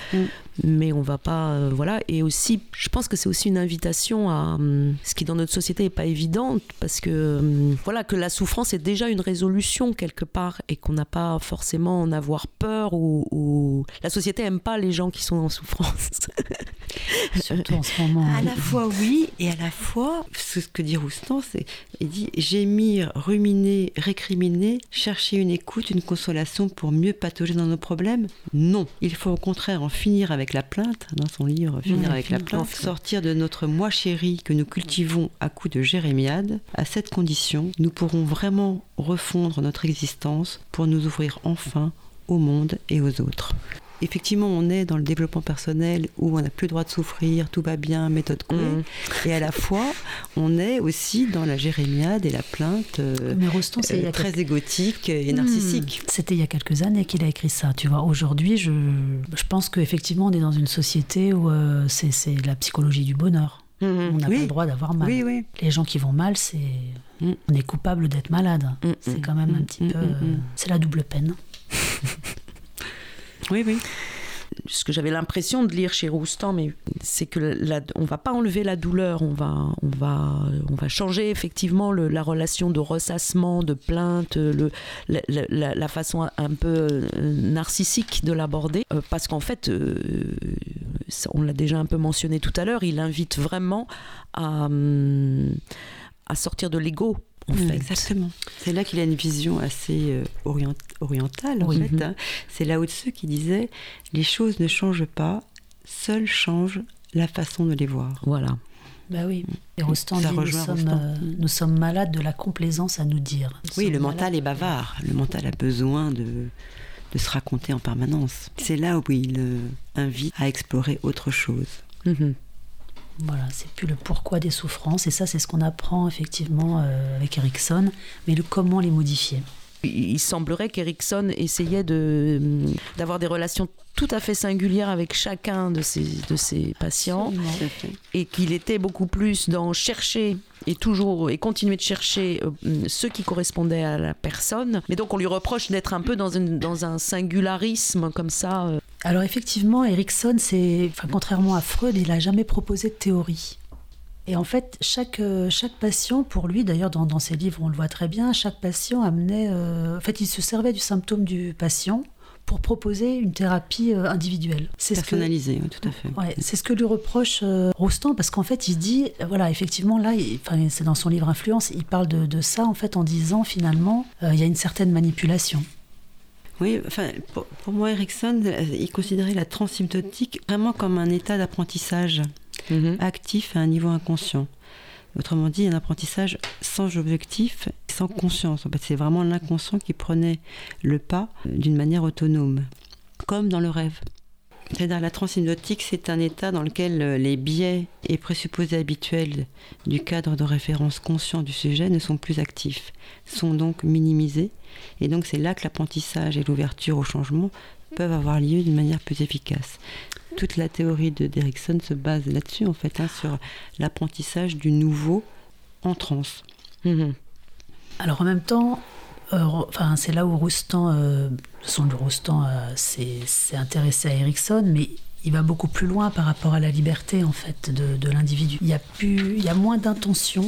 mais on va pas euh, voilà. Et aussi je pense que c'est aussi une invitation à hum, ce qui dans notre société n'est pas évident parce que hum, voilà que la souffrance est déjà une résolution quelque part et qu'on n'a pas forcément en avoir peur ou, ou la société aime pas les gens qui sont en souffrance Surtout en ce moment. À la fois oui, et à la fois, ce que dit Roustan, c'est il dit gémir, ruminer, récriminer, chercher une écoute, une consolation pour mieux patauger dans nos problèmes. Non, il faut au contraire en finir avec la plainte, dans son livre Finir avec la plainte, sortir de notre moi chéri que nous cultivons à coups de jérémiade. À cette condition, nous pourrons vraiment refondre notre existence pour nous ouvrir enfin au monde et aux autres effectivement, on est dans le développement personnel où on n'a plus le droit de souffrir, tout va bien, méthode Coué. Mm. Et à la fois, on est aussi dans la jérémiade et la plainte euh, Mais euh, très égotique et mm. narcissique. C'était il y a quelques années qu'il a écrit ça. Tu vois, aujourd'hui, je, je pense qu'effectivement, on est dans une société où euh, c'est la psychologie du bonheur. Mm-hmm. On n'a pas le droit d'avoir mal. Les gens qui vont mal, c'est mm. on est coupable d'être malade. C'est quand même un petit peu. c'est la double peine. Oui, oui. Ce que j'avais l'impression de lire chez Roustan, mais c'est que la, on va pas enlever la douleur, on va, on va, on va changer effectivement la relation de ressassement, de plainte, la, façon un peu euh, narcissique de l'aborder, euh, parce qu'en fait, euh, on l'a déjà un peu mentionné tout à l'heure, il invite vraiment à, hum, à sortir de l'ego. En fait. Exactement. C'est là qu'il a une vision assez euh, orientale, en fait. Hein. C'est là ceux qui disait les choses ne changent pas, seules changent la façon de les voir. Voilà. Bah oui. Et Rostand dit nous sommes, euh, nous sommes malades de la complaisance à nous dire. oui, le mental est bavard. Le mental a besoin de, de se raconter en permanence. C'est là où il euh, invite à explorer autre chose. Mhm. Voilà, c'est plus le pourquoi des souffrances, et ça c'est ce qu'on apprend effectivement euh, avec Erickson, mais le comment les modifier. Il semblerait qu'Erickson essayait de, d'avoir des relations tout à fait singulières avec chacun de ses, de ses patients et qu'il était beaucoup plus dans chercher et toujours et continuer de chercher euh, ce qui correspondait à la personne. Mais donc on lui reproche d'être un peu dans, une, dans un singularisme comme ça. Euh. Alors effectivement, Erickson, c'est, enfin, contrairement à Freud, il n'a jamais proposé de théorie. Et en fait, chaque, euh, chaque patient, pour lui, d'ailleurs dans, dans, ses livres on le voit très bien, chaque patient amenait, euh, en fait il se servait du symptôme du patient pour proposer une thérapie euh, individuelle. C'est Personnalisée, ce tout à fait. Ouais, c'est ce que lui reproche Rostand, parce qu'en fait il dit, voilà, effectivement là, c'est dans son livre Influence, il parle de, de ça en fait en disant finalement, il y a une certaine manipulation. Oui, enfin, pour, pour moi, Erickson, il considérait la transsymptotique vraiment comme un état d'apprentissage. Mhm. actif à un niveau inconscient. Autrement dit, un apprentissage sans objectif, sans conscience. En fait, c'est vraiment l'inconscient qui prenait le pas d'une manière autonome, comme dans le rêve. C'est-à-dire la c'est un état dans lequel euh, les biais et présupposés habituels du cadre de référence conscient du sujet ne sont plus actifs, sont donc minimisés. Et donc c'est là que l'apprentissage et l'ouverture au changement peuvent avoir lieu d'une manière plus efficace toute la théorie de Derrickson se base là-dessus, en fait, hein, sur l'apprentissage du nouveau en transe. Mhm. Alors en même temps, enfin, c'est là où Roustan, euh, son Roustan euh, s'est intéressé à Erickson, mais il va beaucoup plus loin par rapport à la liberté en fait de, de l'individu. Il y a plus, il y a moins d'intention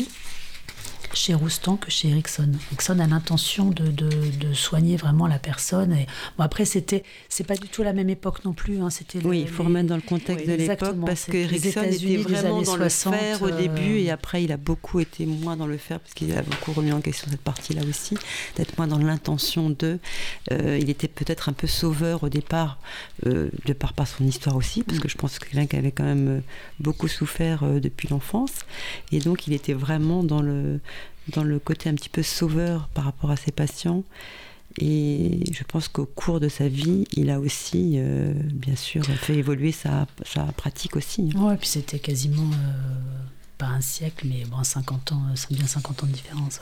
chez Roustan que chez Erickson. Erickson a l'intention de, de, soigner vraiment la personne. Et, bon, après, c'était, c'est pas du tout la même époque non plus. Hein. C'était oui, il faut remettre dans le contexte de l'époque parce que Erickson était vraiment dans le faire au début et après, il a beaucoup été moins dans le faire parce qu'il a beaucoup remis en question cette partie-là aussi, d'être moins dans l'intention de. Euh, il était peut-être un peu sauveur au départ, euh, de par, par son histoire aussi, parce que je pense que quelqu'un qui avait quand même euh, beaucoup souffert depuis l'enfance. Et donc, il était vraiment dans le dans le côté un petit peu sauveur par rapport à ses patients. Et je pense qu'au cours de sa vie, il a aussi, euh, bien sûr, fait évoluer sa, pratique aussi. Ouais, puis c'était quasiment, euh, pas un siècle, mais bon, 50 ans, bien 50 ans de différence.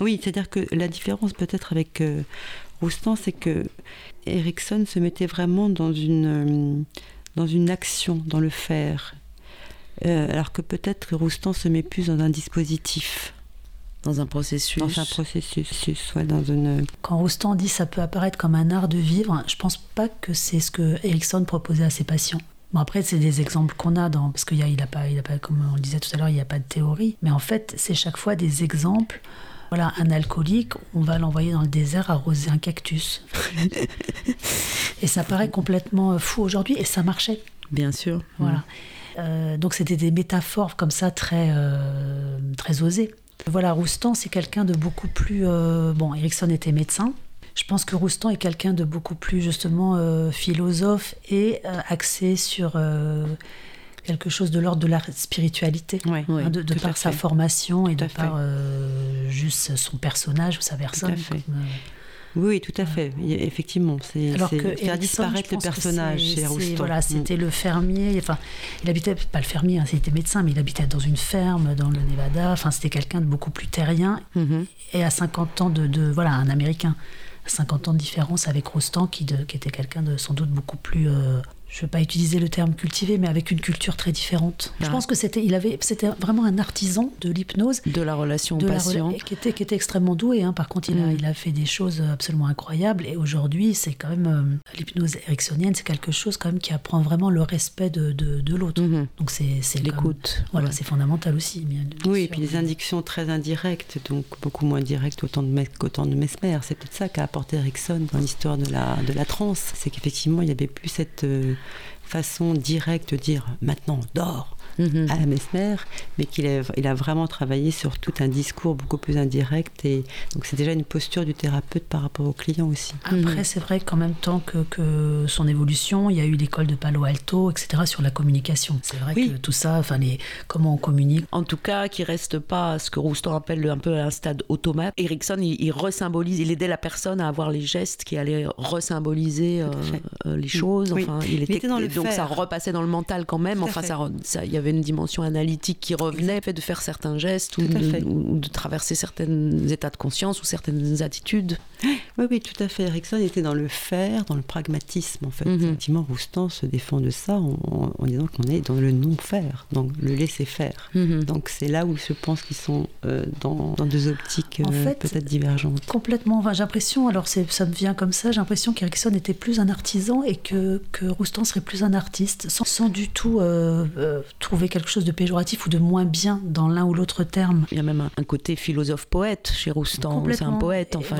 Oui, c'est-à-dire que la différence peut-être avec euh, Roustan, c'est que Erickson se mettait vraiment dans une, dans une action, dans le faire. alors que peut-être Roustan se met plus dans un dispositif. Dans un processus. Dans un processus, soit dans une. Quand Roustan dit ça peut apparaître comme un art de vivre, je pense pas que c'est ce que Erickson proposait à ses patients. Bon après c'est des exemples qu'on a dans parce qu'il y a, il a pas, il a pas comme on le disait tout à l'heure, il n'y a pas de théorie, mais en fait c'est chaque fois des exemples. Voilà, un alcoolique, on va l'envoyer dans le désert arroser un cactus. et ça paraît complètement fou aujourd'hui, et ça marchait. Bien sûr. Voilà. Euh, donc c'était des métaphores comme ça très, euh, très osées. Voilà, Roustan, c'est quelqu'un de beaucoup plus... Euh, bon, Erickson était médecin. Je pense que Roustan est quelqu'un de beaucoup plus, justement, euh, philosophe et euh, axé sur quelque chose de l'ordre de la spiritualité. Hein, de, par sa formation et de par juste son personnage ou sa personne. Oui, tout à fait. Effectivement, c'est faire disparaître le personnage chez Roustan. Voilà, mm. c'était le fermier. Enfin, il habitait pas le fermier, hein, c'était médecin, mais il habitait dans une ferme dans le Nevada. Enfin, c'était quelqu'un de beaucoup plus terrien. Mm-hmm. Et à 50 ans de, voilà, un Américain. 50 ans de différence avec Roustan, qui, qui était quelqu'un de sans doute beaucoup plus euh, je ne veux pas utiliser le terme cultivé, mais avec une culture très différente. Je pense que c'était, il avait, c'était vraiment un artisan de l'hypnose, de la relation de patient, qui était, qui était extrêmement doué. Hein. Par contre, il, a, mm. il a fait des choses absolument incroyables. Et aujourd'hui, c'est quand même euh, l'hypnose ericksonienne, c'est quelque chose quand même qui apprend vraiment le respect de, de, l'autre. Mm-hmm. Donc c'est, c'est l'écoute. Voilà, c'est fondamental aussi. oui, et puis des indications très indirectes, donc beaucoup moins directes autant de qu'autant de Mesmer. C'est peut-être ça qu'a apporté Erickson dans l'histoire de la de la transe, c'est qu'effectivement il y avait plus cette euh, façon directe de dire maintenant dors Mhm. à Mesmer, mais qu'il a, il a vraiment travaillé sur tout un discours beaucoup plus indirect. Et donc c'est déjà une posture du thérapeute par rapport au client aussi. Après, mhm. c'est vrai qu'en même temps que, que, son évolution, il y a eu l'école de Palo Alto, etc., sur la communication. C'est vrai que tout ça, enfin, les, comment on communique. En tout cas, qui reste pas ce que Roustan appelle un peu un stade automate. Erickson, il, il resymbolise, il aidait la personne à avoir les gestes qui allaient resymboliser euh, euh, les choses. Enfin, il était, dans le donc ça repassait dans le mental quand même. enfin, ça, ça, il y avait une dimension analytique qui revenait, fait de faire certains gestes ou de, traverser certains états de conscience ou certaines attitudes. Oui, oui, tout à fait. Erickson était dans le faire, dans le pragmatisme, en fait. Mhm. Effectivement, Roustan se défend de ça en, disant qu'on est dans le non-faire, donc le laisser-faire. Mhm. Donc c'est là où je pense qu'ils sont euh, dans, deux optiques euh, peut-être divergentes. Complètement. Enfin, j'ai l'impression, alors ça me vient comme ça, j'ai l'impression qu'Erickson était plus un artisan et que, que Roustan serait plus un artiste, sans, sans du tout euh, trouver quelque chose de péjoratif ou de moins bien dans l'un ou l'autre terme. Il y a même un, côté philosophe-poète chez Roustan. C'est un poète, enfin.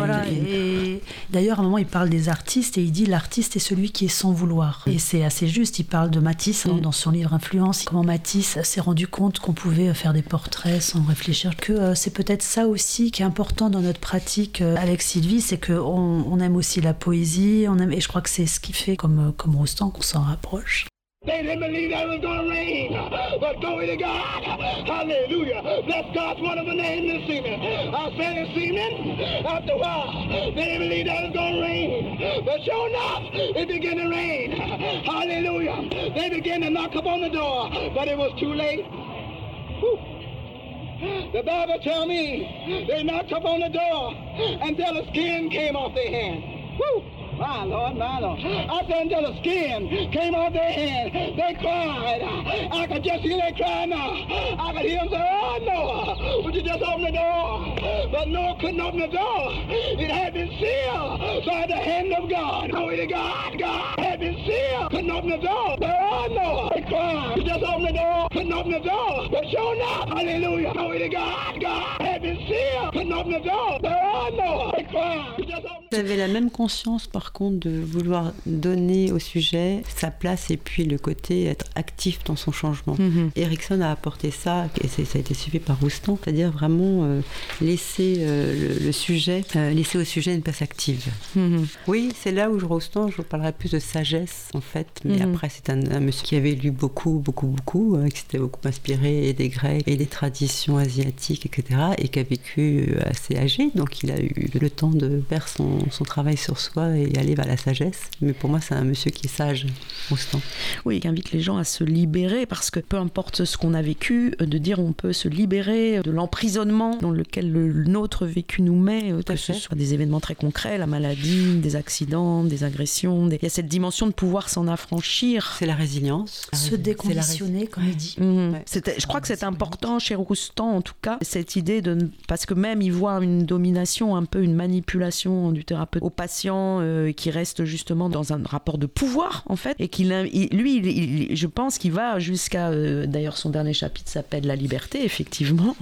D'ailleurs, à un moment, il parle des artistes et il dit l'artiste est celui qui est sans vouloir. Et c'est assez juste. Il parle de Matisse hein, mm. dans son livre Influence. Comment Matisse s'est rendu compte qu'on pouvait faire des portraits sans réfléchir. Que euh, c'est peut-être ça aussi qui est important dans notre pratique euh, avec Sylvie, c'est qu'on on aime aussi la poésie. On aime, et je crois que c'est ce qui fait, comme, euh, comme Roustan, qu'on s'en rapproche. They didn't believe that it was going to rain. But glory to God. Hallelujah. Bless God's wonderful name this evening. I said this evening, after a while, they didn't believe that it was going to rain. But sure enough, it began to rain. Hallelujah. They began to knock upon the door, but it was too late. Whew. The Bible tell me they knocked up on the door until the skin came off their hand. Whew. My Lord, my Lord. I said until the skin came off their hand, they cried. I could just hear they cry now. I could hear them say, oh, Noah, would you just open the door? But Noah couldn't open the door. It had been sealed by the hand of God. Glory to God. God had been sealed. Couldn't open the door. But oh, Noah, they cried. You just open the door. Couldn't open the door. But sure enough, hallelujah. Glory to God. God had been sealed. Couldn't open the door. But Vous avez la même conscience par contre de vouloir donner au sujet sa place et puis le côté être actif dans son changement. Mm Erickson a apporté ça, et ça a été suivi par Roustan, c'est-à-dire vraiment euh, laisser euh, le, sujet, euh, laisser au sujet une place active. Mhm. Oui, c'est là où je Roustan, je vous parlerai plus de sagesse en fait, mais mhm. après c'est un, monsieur qui avait lu beaucoup, beaucoup, beaucoup, hein, qui s'était beaucoup inspiré des Grecs et des traditions asiatiques, etc., et qui a vécu assez âgé, donc il a eu le temps de faire son, travail sur soi et aller vers la sagesse. Mais pour moi, c'est un monsieur qui est sage, Rostand. Oui, qui invite les gens à se libérer parce que peu importe ce qu'on a vécu, de dire on peut se libérer de l'emprisonnement dans lequel le, notre vécu nous met, que ce soit des événements très concrets, la maladie, des accidents, des agressions. Il y a cette dimension de pouvoir s'en affranchir. C'est la résilience. Se déconditionner, comme il dit. Mmh. Je crois que c'est important chez Roustan, en tout cas, cette idée de. Parce que même il voit une domination, un peu une manipulation du thérapeute au patient euh, qui reste justement dans un rapport de pouvoir, en fait. Et qu'il lui, je pense qu'il va jusqu'à. Euh, d'ailleurs, son dernier chapitre s'appelle La liberté, effectivement,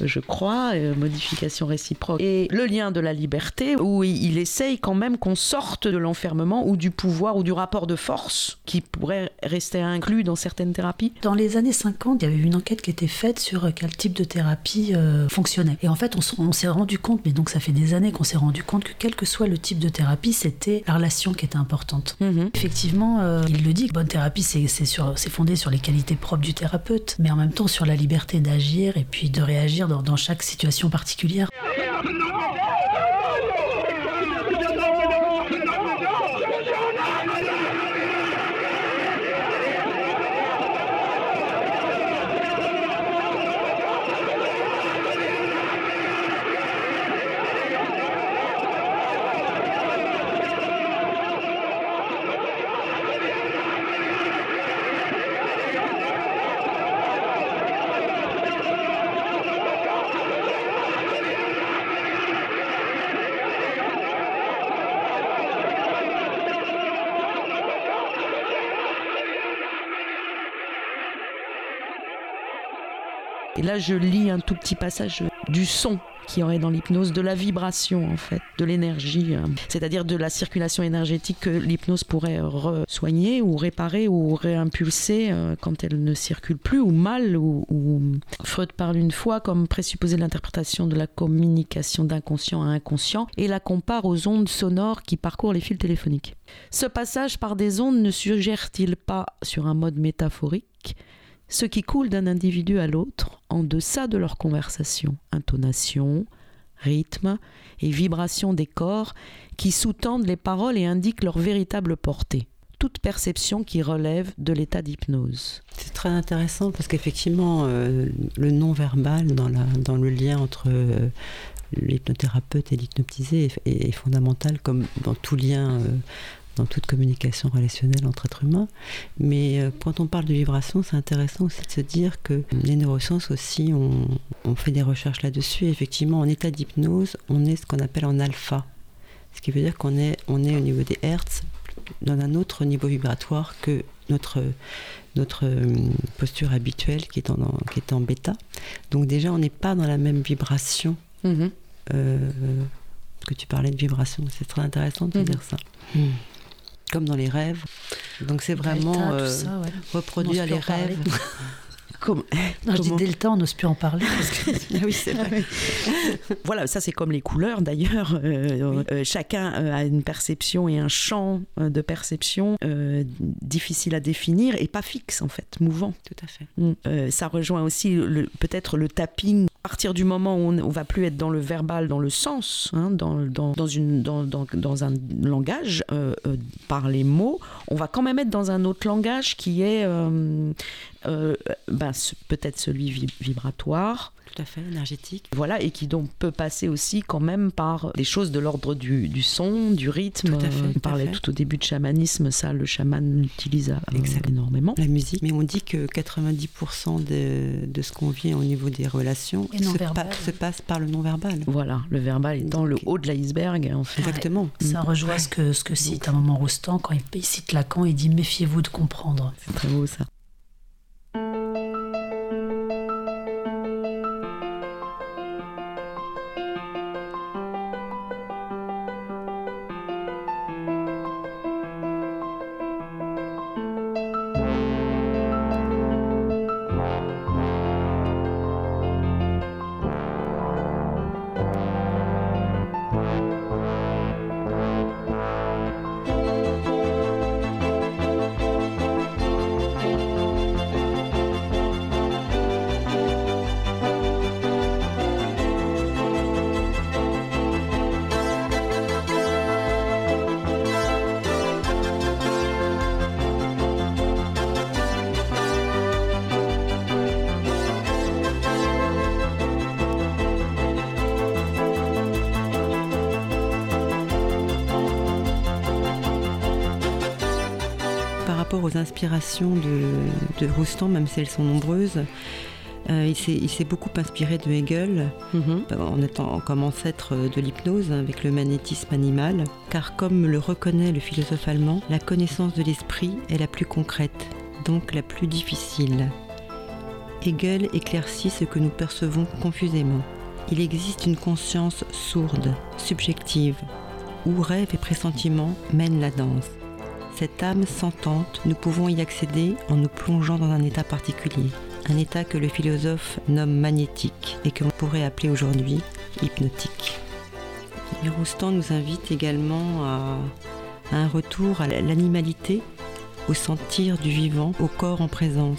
je crois, euh, modification réciproque. Et le lien de la liberté, où il essaye quand même qu'on sorte de l'enfermement ou du pouvoir ou du rapport de force qui pourrait rester inclus dans certaines thérapies. Dans les années 50, il y avait une enquête qui était faite sur quel type de thérapie fonctionnait. Et en fait, on, s'est rendu compte, mais donc ça fait des années qu'on s'est rendu compte que quel que soit le type de thérapie, c'était la relation qui était importante. Mhm. Effectivement, euh, il le dit, bonne thérapie, c'est fondé sur les qualités propres du thérapeute, mais en même temps sur la liberté d'agir et puis de réagir dans, dans chaque situation particulière. Et là, je lis un tout petit passage du son qui aurait dans l'hypnose, de la vibration en fait, de l'énergie, euh, c'est-à-dire de la circulation énergétique que l'hypnose pourrait soigner ou réparer ou réimpulser euh, quand elle ne circule plus ou mal. Ou, Freud parle une fois comme présupposé l'interprétation de la communication d'inconscient à inconscient et la compare aux ondes sonores qui parcourent les fils téléphoniques. Ce passage par des ondes ne suggère-t-il pas sur un mode métaphorique ce qui coule d'un individu à l'autre en deçà de leur conversation, intonation, rythme et vibration des corps qui sous-tendent les paroles et indiquent leur véritable portée. Toute perception qui relève de l'état d'hypnose. C'est très intéressant parce qu'effectivement, euh, le non-verbal dans, le lien entre euh, l'hypnothérapeute et l'hypnotisé est, fondamental, comme dans tout lien euh, dans toute communication relationnelle entre êtres humains. Mais euh, quand on parle de vibration, c'est intéressant aussi de se dire que les neurosciences aussi ont, fait des recherches là-dessus. Effectivement, en état d'hypnose, on est ce qu'on appelle en alpha. Ce qui veut dire qu'on est, on est au niveau des hertz, dans un autre niveau vibratoire que notre, notre euh, posture habituelle qui est, en, qui est en bêta. Donc déjà, on n'est pas dans la même vibration. Mm-hmm. Euh, que tu parlais de vibration, c'est très intéressant de mm-hmm. dire ça. Mm comme dans les rêves. Donc c'est vraiment euh, reproduire les rêves. Comme, non, je dis Delta, on n'ose plus en parler. Ah oui, c'est vrai. voilà, ça c'est comme les couleurs d'ailleurs. Euh, euh, chacun a une perception et un champ de perception difficile à définir et pas fixe en fait, mouvant. Tout à fait. Mm. ça rejoint aussi peut-être le tapping à partir du moment où on, ne va plus être dans le verbal, dans le sens, hein, dans, dans, dans, une, dans, dans, un langage, euh, euh, par les mots, on va quand même être dans un autre langage qui est euh, ben, peut-être celui vibratoire, tout à fait, énergétique. Voilà, et qui donc peut passer aussi quand même par des choses de l'ordre du, du, son, du rythme. Tout à fait, on parlait tout, au début de chamanisme, ça le chaman l'utilise énormément. La musique, mais on dit que 90% de, de, ce qu'on vit au niveau des relations se, passe par le non-verbal. Voilà, le verbal étant le haut de l'iceberg en fait. Exactement. ça rejoint ce que, ce que cite un moment Rostand quand il, il cite Lacan, il dit méfiez-vous de comprendre. C'est très beau ça. Música inspirations de, de Roustan, même si elles sont nombreuses, euh, il s'est beaucoup inspiré de Hegel, mhm. en étant comme ancêtre de l'hypnose avec le magnétisme animal, car comme le reconnaît le philosophe allemand, la connaissance de l'esprit est la plus concrète, donc la plus difficile. Hegel éclaircit ce que nous percevons confusément. Il existe une conscience sourde, subjective, où rêve et pressentiment mènent la danse. Cette âme sentante, nous pouvons y accéder en nous plongeant dans un état particulier un état que le philosophe nomme magnétique et que l'on pourrait appeler aujourd'hui hypnotique. Et Roustan nous invite également à, un retour à l'animalité, au sentir du vivant, au corps en présence.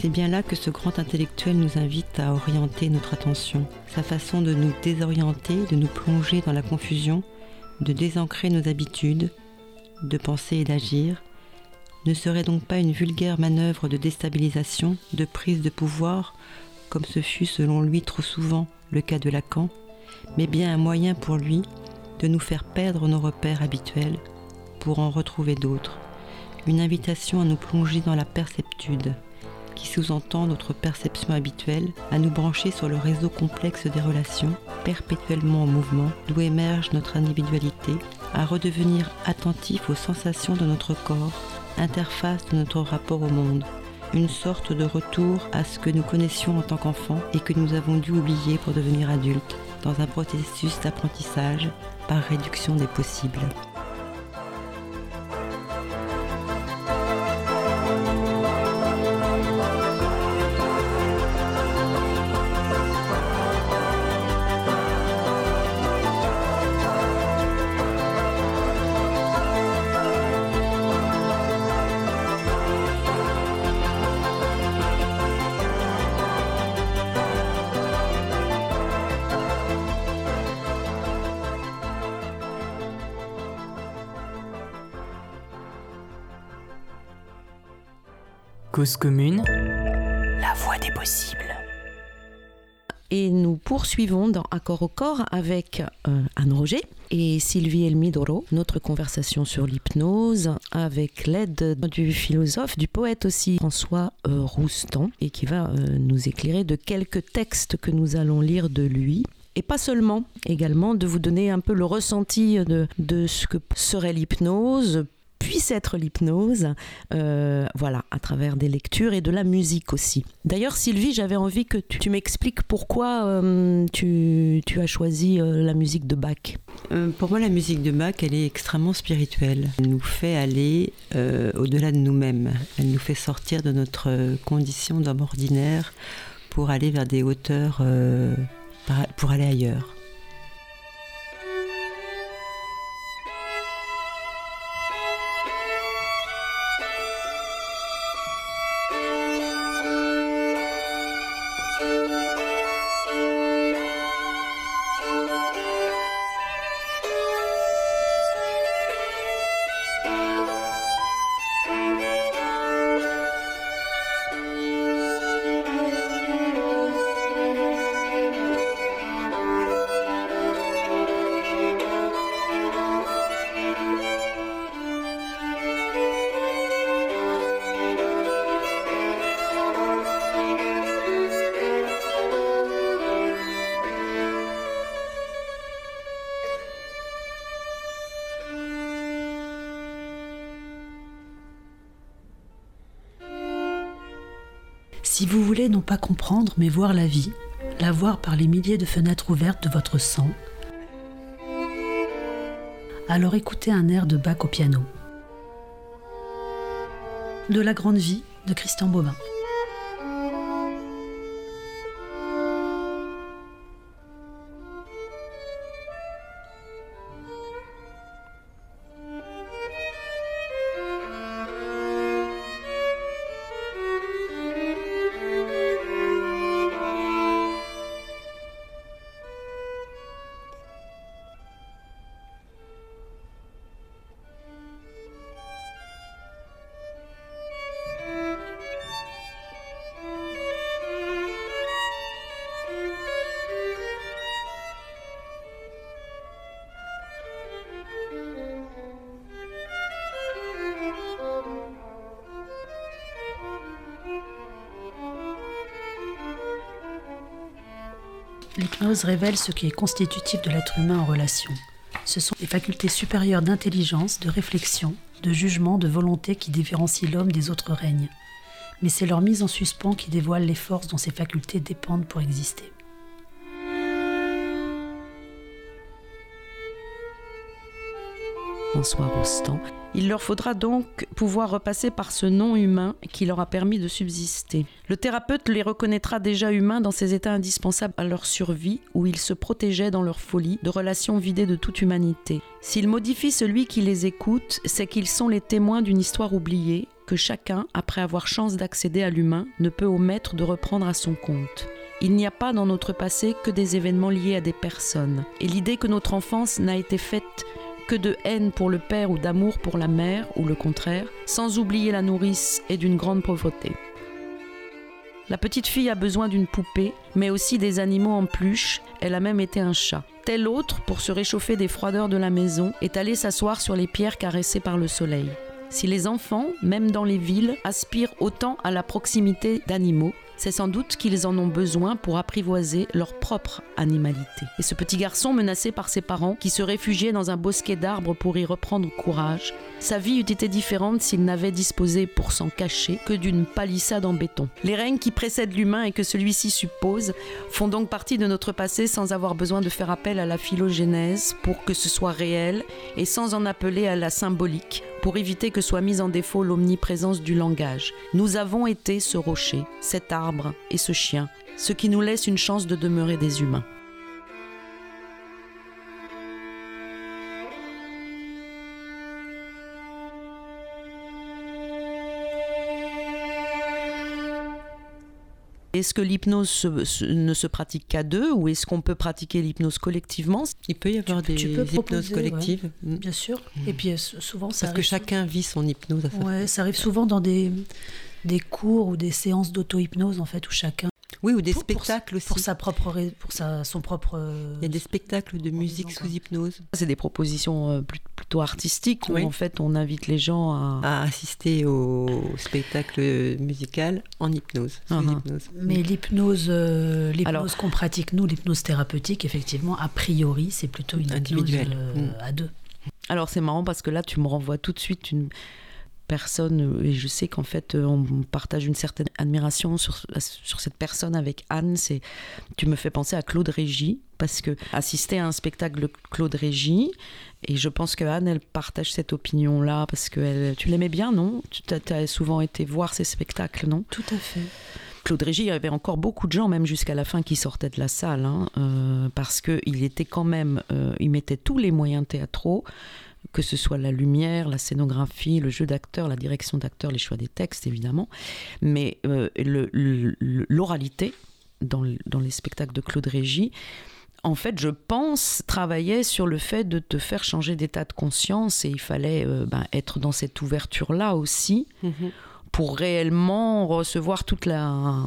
C'est bien là que ce grand intellectuel nous invite à orienter notre attention. Sa façon de nous désorienter, de nous plonger dans la confusion, de désancrer nos habitudes, de penser et d'agir, ne serait donc pas une vulgaire manœuvre de déstabilisation, de prise de pouvoir, comme ce fut selon lui trop souvent le cas de Lacan, mais bien un moyen pour lui de nous faire perdre nos repères habituels pour en retrouver d'autres, une invitation à nous plonger dans la perceptude, qui sous-entend notre perception habituelle, à nous brancher sur le réseau complexe des relations, perpétuellement en mouvement, d'où émerge notre individualité, à redevenir attentif aux sensations de notre corps, interface de notre rapport au monde, une sorte de retour à ce que nous connaissions en tant qu'enfants et que nous avons dû oublier pour devenir adultes, dans un processus d'apprentissage par réduction des possibles. Cause commune, la voie des possibles. Et nous poursuivons dans Accord au corps avec euh, Anne Roger et Sylvie Elmidoro, notre conversation sur l'hypnose avec l'aide du philosophe, du poète aussi François euh, Roustan et qui va euh, nous éclairer de quelques textes que nous allons lire de lui et pas seulement, également de vous donner un peu le ressenti de, de ce que serait l'hypnose puisse être l'hypnose, euh, voilà, à travers des lectures et de la musique aussi. D'ailleurs, Sylvie, j'avais envie que tu, m'expliques pourquoi euh, tu, as choisi euh, la musique de Bach. pour moi, la musique de Bach, elle est extrêmement spirituelle. Elle nous fait aller au-delà de nous-mêmes. Elle nous fait sortir de notre condition d'homme ordinaire pour aller vers des hauteurs, pour aller ailleurs. Mais voir la vie, la voir par les milliers de fenêtres ouvertes de votre sang, alors écoutez un air de Bach au piano. De la grande vie de Christian Bobin. Révèle ce qui est constitutif de l'être humain en relation. Ce sont les facultés supérieures d'intelligence, de réflexion, de jugement, de volonté qui différencient l'homme des autres règnes. Mais c'est leur mise en suspens qui dévoile les forces dont ces facultés dépendent pour exister. Il leur faudra donc pouvoir repasser par ce nom humain qui leur a permis de subsister. Le thérapeute les reconnaîtra déjà humains dans ces états indispensables à leur survie où ils se protégeaient dans leur folie de relations vidées de toute humanité. S'ils modifient celui qui les écoute, c'est qu'ils sont les témoins d'une histoire oubliée que chacun, après avoir chance d'accéder à l'humain, ne peut omettre de reprendre à son compte. Il n'y a pas dans notre passé que des événements liés à des personnes. Et l'idée que notre enfance n'a été faite que de haine pour le père ou d'amour pour la mère, ou le contraire, sans oublier la nourrice et d'une grande pauvreté. La petite fille a besoin d'une poupée, mais aussi des animaux en peluche, elle a même été un chat. Tel autre, pour se réchauffer des froideurs de la maison, est allé s'asseoir sur les pierres caressées par le soleil. Si les enfants, même dans les villes, aspirent autant à la proximité d'animaux, c'est sans doute qu'ils en ont besoin pour apprivoiser leur propre animalité. Et ce petit garçon menacé par ses parents, qui se réfugiait dans un bosquet d'arbres pour y reprendre courage, sa vie eût été différente s'il n'avait disposé pour s'en cacher que d'une palissade en béton. Les règnes qui précèdent l'humain et que celui-ci suppose font donc partie de notre passé sans avoir besoin de faire appel à la phylogénèse pour que ce soit réel et sans en appeler à la symbolique pour éviter que soit mise en défaut l'omniprésence du langage. Nous avons été ce rocher, cet arbre et ce chien, ce qui nous laisse une chance de demeurer des humains. Est-ce que l'hypnose ne se pratique qu'à deux ou est-ce qu'on peut pratiquer l'hypnose collectivement? Il peut y avoir des hypnoses collectives. Mm. Bien sûr. Et puis euh, souvent ça Parce que chacun vit son hypnose Ouais, ça arrive souvent dans des, des cours ou des séances d'auto-hypnose en fait où chacun oui, ou des spectacles aussi. Pour, sa propre, pour sa, son propre. Euh, Il y a des spectacles de musique sous hypnose. C'est des propositions euh, plutôt artistiques où en fait on invite les gens à, à assister au spectacle musical en hypnose. Sous uh-huh. hypnose. Mais l'hypnose, euh, l'hypnose qu'on pratique nous, l'hypnose thérapeutique, effectivement, a priori, c'est plutôt une individuelle mm. à deux. Alors c'est marrant parce que là tu me renvoies tout de suite une personne, et je sais qu'en fait, euh, on partage une certaine admiration sur, sur cette personne avec Anne. C'est, tu me fais penser à Claude Régis, parce que assister à un spectacle de Claude Régis, et je pense que Anne, elle partage cette opinion-là, parce que elle, tu l'aimais bien, non? Tu as, souvent été voir ces spectacles, non? Tout à fait. Claude Régis, il y avait encore beaucoup de gens, même jusqu'à la fin, qui sortaient de la salle, hein, euh, parce qu'il était quand même, euh, il mettait tous les moyens théâtraux que ce soit la lumière, la scénographie, le jeu d'acteur, la direction d'acteur, les choix des textes évidemment, mais euh, l'oralité dans, les spectacles de Claude Régis, en fait, je pense, travaillait sur le fait de te faire changer d'état de conscience et il fallait euh, ben, être dans cette ouverture-là aussi. Mm-hmm pour réellement recevoir toute la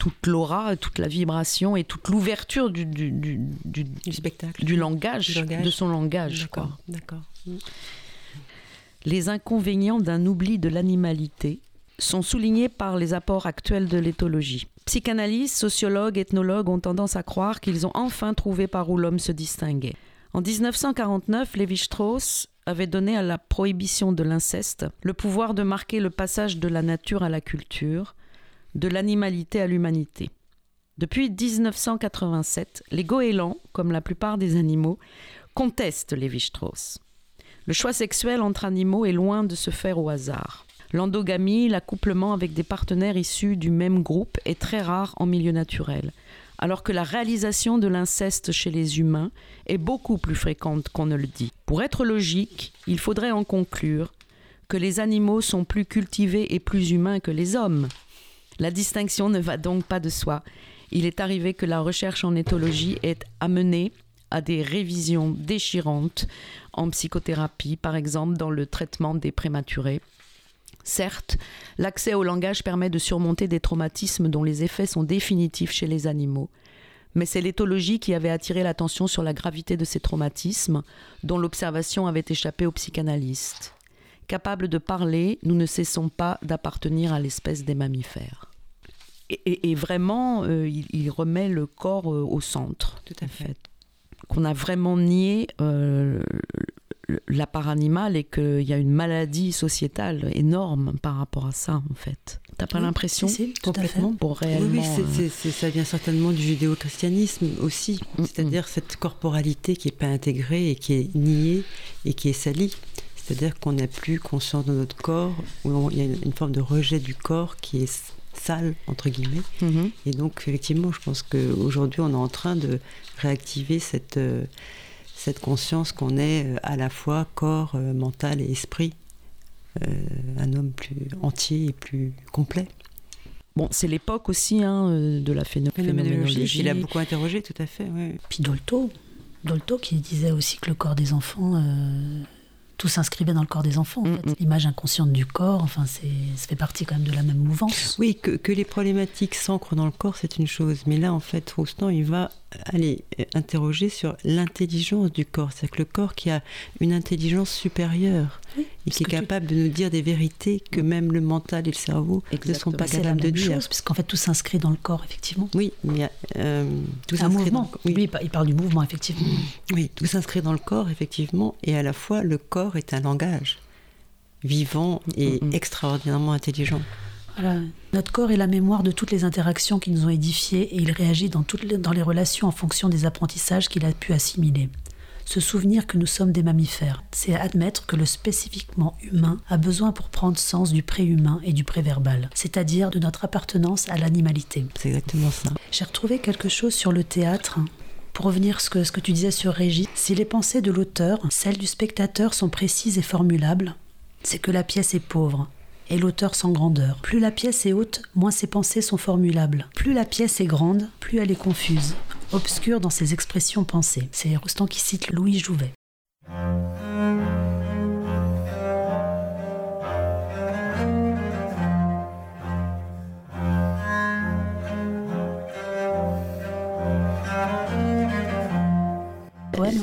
toute l'aura, toute la vibration et toute l'ouverture du, du, du, spectacle, du langage, de son langage. D'accord. Mm. Les inconvénients d'un oubli de l'animalité sont soulignés par les apports actuels de l'éthologie. Psychanalystes, sociologues, ethnologues ont tendance à croire qu'ils ont enfin trouvé par où l'homme se distinguait. En 1949, Lévi-Strauss avait donné à la prohibition de l'inceste le pouvoir de marquer le passage de la nature à la culture, de l'animalité à l'humanité. Depuis 1987, les goélands, comme la plupart des animaux, contestent Lévi-Strauss. Le choix sexuel entre animaux est loin de se faire au hasard. L'endogamie, l'accouplement avec des partenaires issus du même groupe est très rare en milieu naturel alors que la réalisation de l'inceste chez les humains est beaucoup plus fréquente qu'on ne le dit. Pour être logique, il faudrait en conclure que les animaux sont plus cultivés et plus humains que les hommes. La distinction ne va donc pas de soi. Il est arrivé que la recherche en éthologie ait amené à des révisions déchirantes en psychothérapie, par exemple dans le traitement des prématurés, Certes, l'accès au langage permet de surmonter des traumatismes dont les effets sont définitifs chez les animaux. Mais c'est l'éthologie qui avait attiré l'attention sur la gravité de ces traumatismes, dont l'observation avait échappé aux psychanalystes. Capables de parler, nous ne cessons pas d'appartenir à l'espèce des mammifères. Et, vraiment, il, remet le corps au centre. Tout à fait. Qu'on a vraiment nié la part animale et qu'il y a une maladie sociétale énorme par rapport à ça, en fait. T'as pas l'impression si, complètement pour réellement. Oui, oui ça vient certainement du judéo-christianisme aussi, mm, c'est-à-dire mm. cette corporalité qui n'est pas intégrée et qui est niée et qui est salie. C'est-à-dire qu'on n'a plus conscience de notre corps, où il y a une forme de rejet du corps qui est sale, entre guillemets. Mm-hmm. Et donc, effectivement, je pense qu'aujourd'hui, on est en train de réactiver cette, euh, cette conscience qu'on est euh, à la fois corps, euh, mental et esprit. un homme plus entier et plus complet. Bon, c'est l'époque aussi hein, de la phénoménologie. Il a beaucoup interrogé, tout à fait. Puis Dolto, Dolto qui disait aussi que le corps des enfants tout s'inscrivait dans le corps des enfants. En mm, fait. Mm. L'image inconsciente du corps, enfin, ça fait partie quand même de la même mouvance. Oui, que, que les problématiques s'ancrent dans le corps, c'est une chose. Mais là, en fait, Roustan, il va aller interroger sur l'intelligence du corps. C'est-à-dire que le corps qui a une intelligence supérieure et qui est capable de nous dire des vérités que même le mental et le cerveau ne sont pas capables de dire. Puisqu'en fait, tout s'inscrit dans le corps, effectivement. Oui, mais euh, tout s'inscrit dans oui. Lui, il parle du mouvement, effectivement. Oui, tout s'inscrit dans le corps, effectivement, et à la fois, le corps est un langage vivant et mm, mm. extraordinairement intelligent. Notre corps est la mémoire de toutes les interactions qui nous ont édifiés et il réagit dans, toutes les, dans les relations en fonction des apprentissages qu'il a pu assimiler. Se souvenir que nous sommes des mammifères, c'est admettre que le spécifiquement humain a besoin pour prendre sens du préhumain et du préverbal, c'est-à-dire de notre appartenance à l'animalité. C'est exactement ça. J'ai retrouvé quelque chose sur le théâtre pour revenir à ce que, ce que tu disais sur Régis, si les pensées de l'auteur, celles du spectateur sont précises et formulables, c'est que la pièce est pauvre, et l'auteur sans grandeur. Plus la pièce est haute, moins ses pensées sont formulables. Plus la pièce est grande, plus elle est confuse, obscure dans ses expressions pensées. C'est Roustan qui cite Louis Jouvet.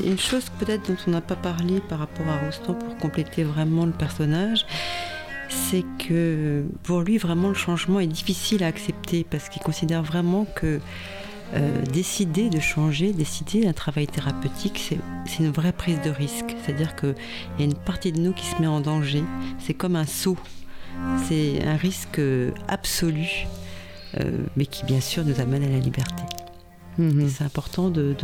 Une chose peut-être dont on n'a pas parlé par rapport à Roustan pour compléter vraiment le personnage, c'est que pour lui, vraiment, le changement est difficile à accepter parce qu'il considère vraiment que euh, décider de changer, décider d'un travail thérapeutique, c'est une vraie prise de risque. C'est-à-dire qu'il y a une partie de nous qui se met en danger. C'est comme un saut. C'est un risque absolu, euh, mais qui bien sûr nous amène à la liberté. Mhm. C'est important de,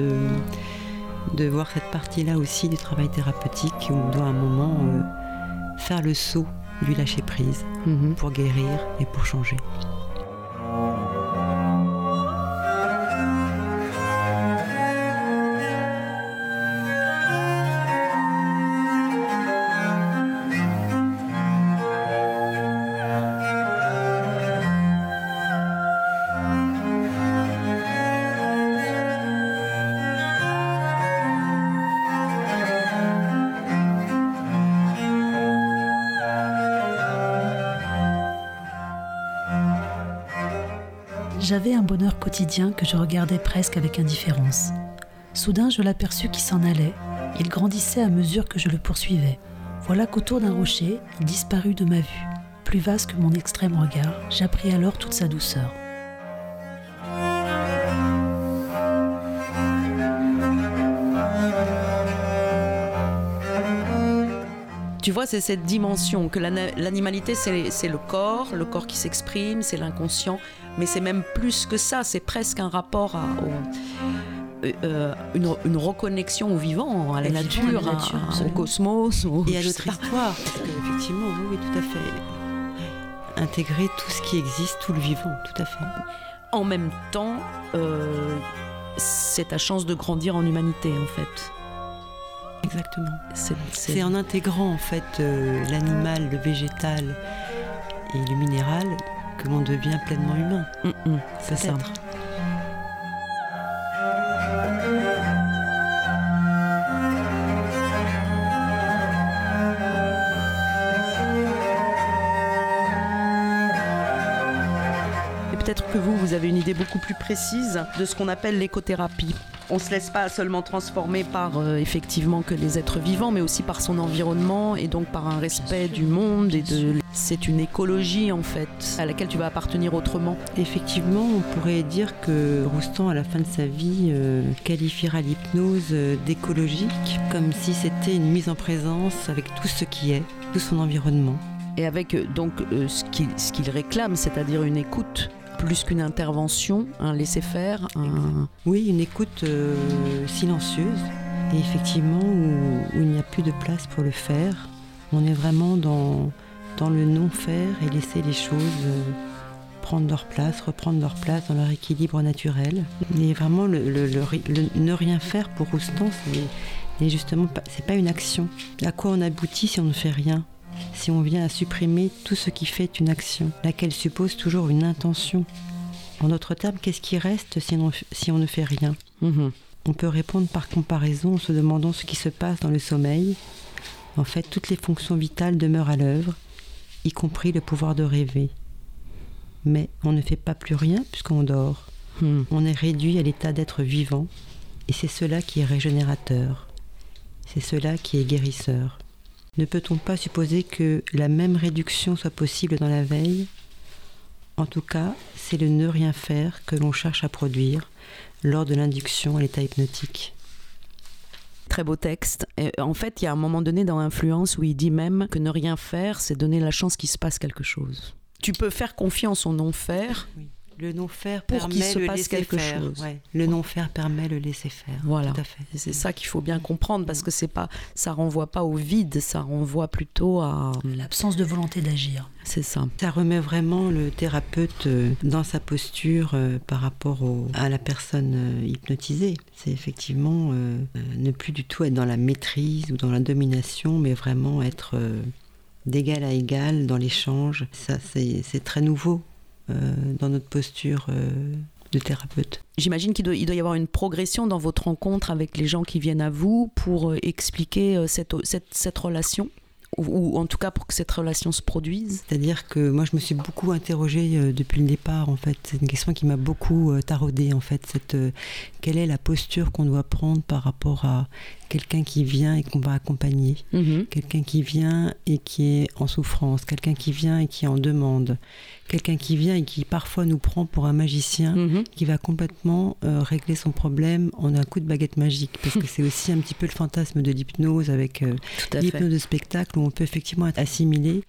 de, voir cette partie-là aussi du travail thérapeutique où on doit à un moment euh, faire le saut lui lâcher prise mhm. pour guérir et pour changer. Que je regardais presque avec indifférence. Soudain, je l'aperçus qui s'en allait. Il grandissait à mesure que je le poursuivais. Voilà qu'autour d'un rocher, il disparut de ma vue. Plus vaste que mon extrême regard, j'appris alors toute sa douceur. Tu vois, c'est cette dimension que l'animalité, c'est le corps, le corps qui s'exprime, c'est l'inconscient, mais c'est même plus que ça, c'est presque un rapport à, euh, euh, une, reconnexion au vivant, à la nature, au cosmos. Et à notre histoire. effectivement, oui, tout à fait. Intégrer tout ce qui existe, tout le vivant, tout à fait. En même temps, euh, c'est ta chance de grandir en humanité, en fait. Exactement. C'est en intégrant en fait l'animal, le végétal et le minéral que l'on devient pleinement humain. Mm, mm, c'est ça. Et peut-être que vous, vous avez une idée beaucoup plus précise de ce qu'on appelle l'écothérapie on se laisse pas seulement transformer par euh, effectivement que les êtres vivants, mais aussi par son environnement et donc par un respect du monde et de c'est une écologie en fait à laquelle tu vas appartenir autrement. Effectivement, on pourrait dire que Roustan, à la fin de sa vie, euh, qualifiera l'hypnose euh, d'écologique, comme si c'était une mise en présence avec tout ce qui est, tout son environnement. Et avec donc euh, ce qu'il ce qu'il réclame, c'est-à-dire une écoute plus qu'une intervention, un laisser-faire, un... Oui, une écoute euh, silencieuse, et effectivement où, il n'y a plus de place pour le faire. On est vraiment dans, dans le non-faire et laisser les choses euh, prendre leur place, reprendre leur place dans leur équilibre naturel. Mais vraiment, le, ne rien faire pour Roustan, c'est justement c'est pas une action. À quoi on aboutit si on ne fait rien? Si on vient à supprimer tout ce qui fait une action, laquelle suppose toujours une intention. En d'autres termes, qu'est-ce qui reste si on, si on ne fait rien? Mhm. on peut répondre par comparaison en se demandant ce qui se passe dans le sommeil. En fait, toutes les fonctions vitales demeurent à l'œuvre, y compris le pouvoir de rêver. Mais on ne fait pas plus rien puisqu'on dort. Hmm. On est réduit à l'état d'être vivant, et c'est cela qui est régénérateur. C'est cela qui est guérisseur. Ne peut-on pas supposer que la même réduction soit possible dans la veille? En tout cas, c'est le ne rien faire que l'on cherche à produire lors de l'induction à l'état hypnotique. Très beau texte. Et en fait, il y a un moment donné dans Influence où il dit même que ne rien faire, c'est donner la chance qu'il se passe quelque chose. Tu peux faire confiance au non-faire. Le non-faire Pour permet qu'il se le passe quelque laisser-faire. chose. Ouais. Le non-faire permet le laisser-faire. Voilà. Tout à fait. Et C'est ça qu'il faut bien comprendre parce que c'est pas, ça renvoie pas au vide, ça renvoie plutôt à. L'absence de volonté d'agir. C'est ça. Ça remet vraiment le thérapeute euh, dans sa posture euh, par rapport au- à la personne euh, hypnotisée. C'est effectivement euh, ne plus du tout être dans la maîtrise ou dans la domination, mais vraiment être euh, d'égal à égal dans l'échange. Ça, c'est très nouveau dans notre posture euh, de thérapeute. J'imagine qu'il doit, y avoir une progression dans votre rencontre avec les gens qui viennent à vous pour euh, expliquer euh, cette, cette, cette relation, ou, ou en tout cas pour que cette relation se produise. C'est-à-dire que moi, je me suis beaucoup interrogée euh, depuis le départ, en fait. C'est une question qui m'a beaucoup euh, taraudée, en fait. Cette, euh, quelle est la posture qu'on doit prendre par rapport à quelqu'un qui vient et qu'on va accompagner. Quelqu'un qui vient et qui est en souffrance, quelqu'un qui vient et qui est en demande, quelqu'un qui vient et qui parfois nous prend pour un magicien Mhm. qui va complètement euh, régler son problème en un coup de baguette magique. Parce que c'est aussi un petit peu le fantasme de l'hypnose avec euh, l'hypnose de spectacle où on peut effectivement être assimilé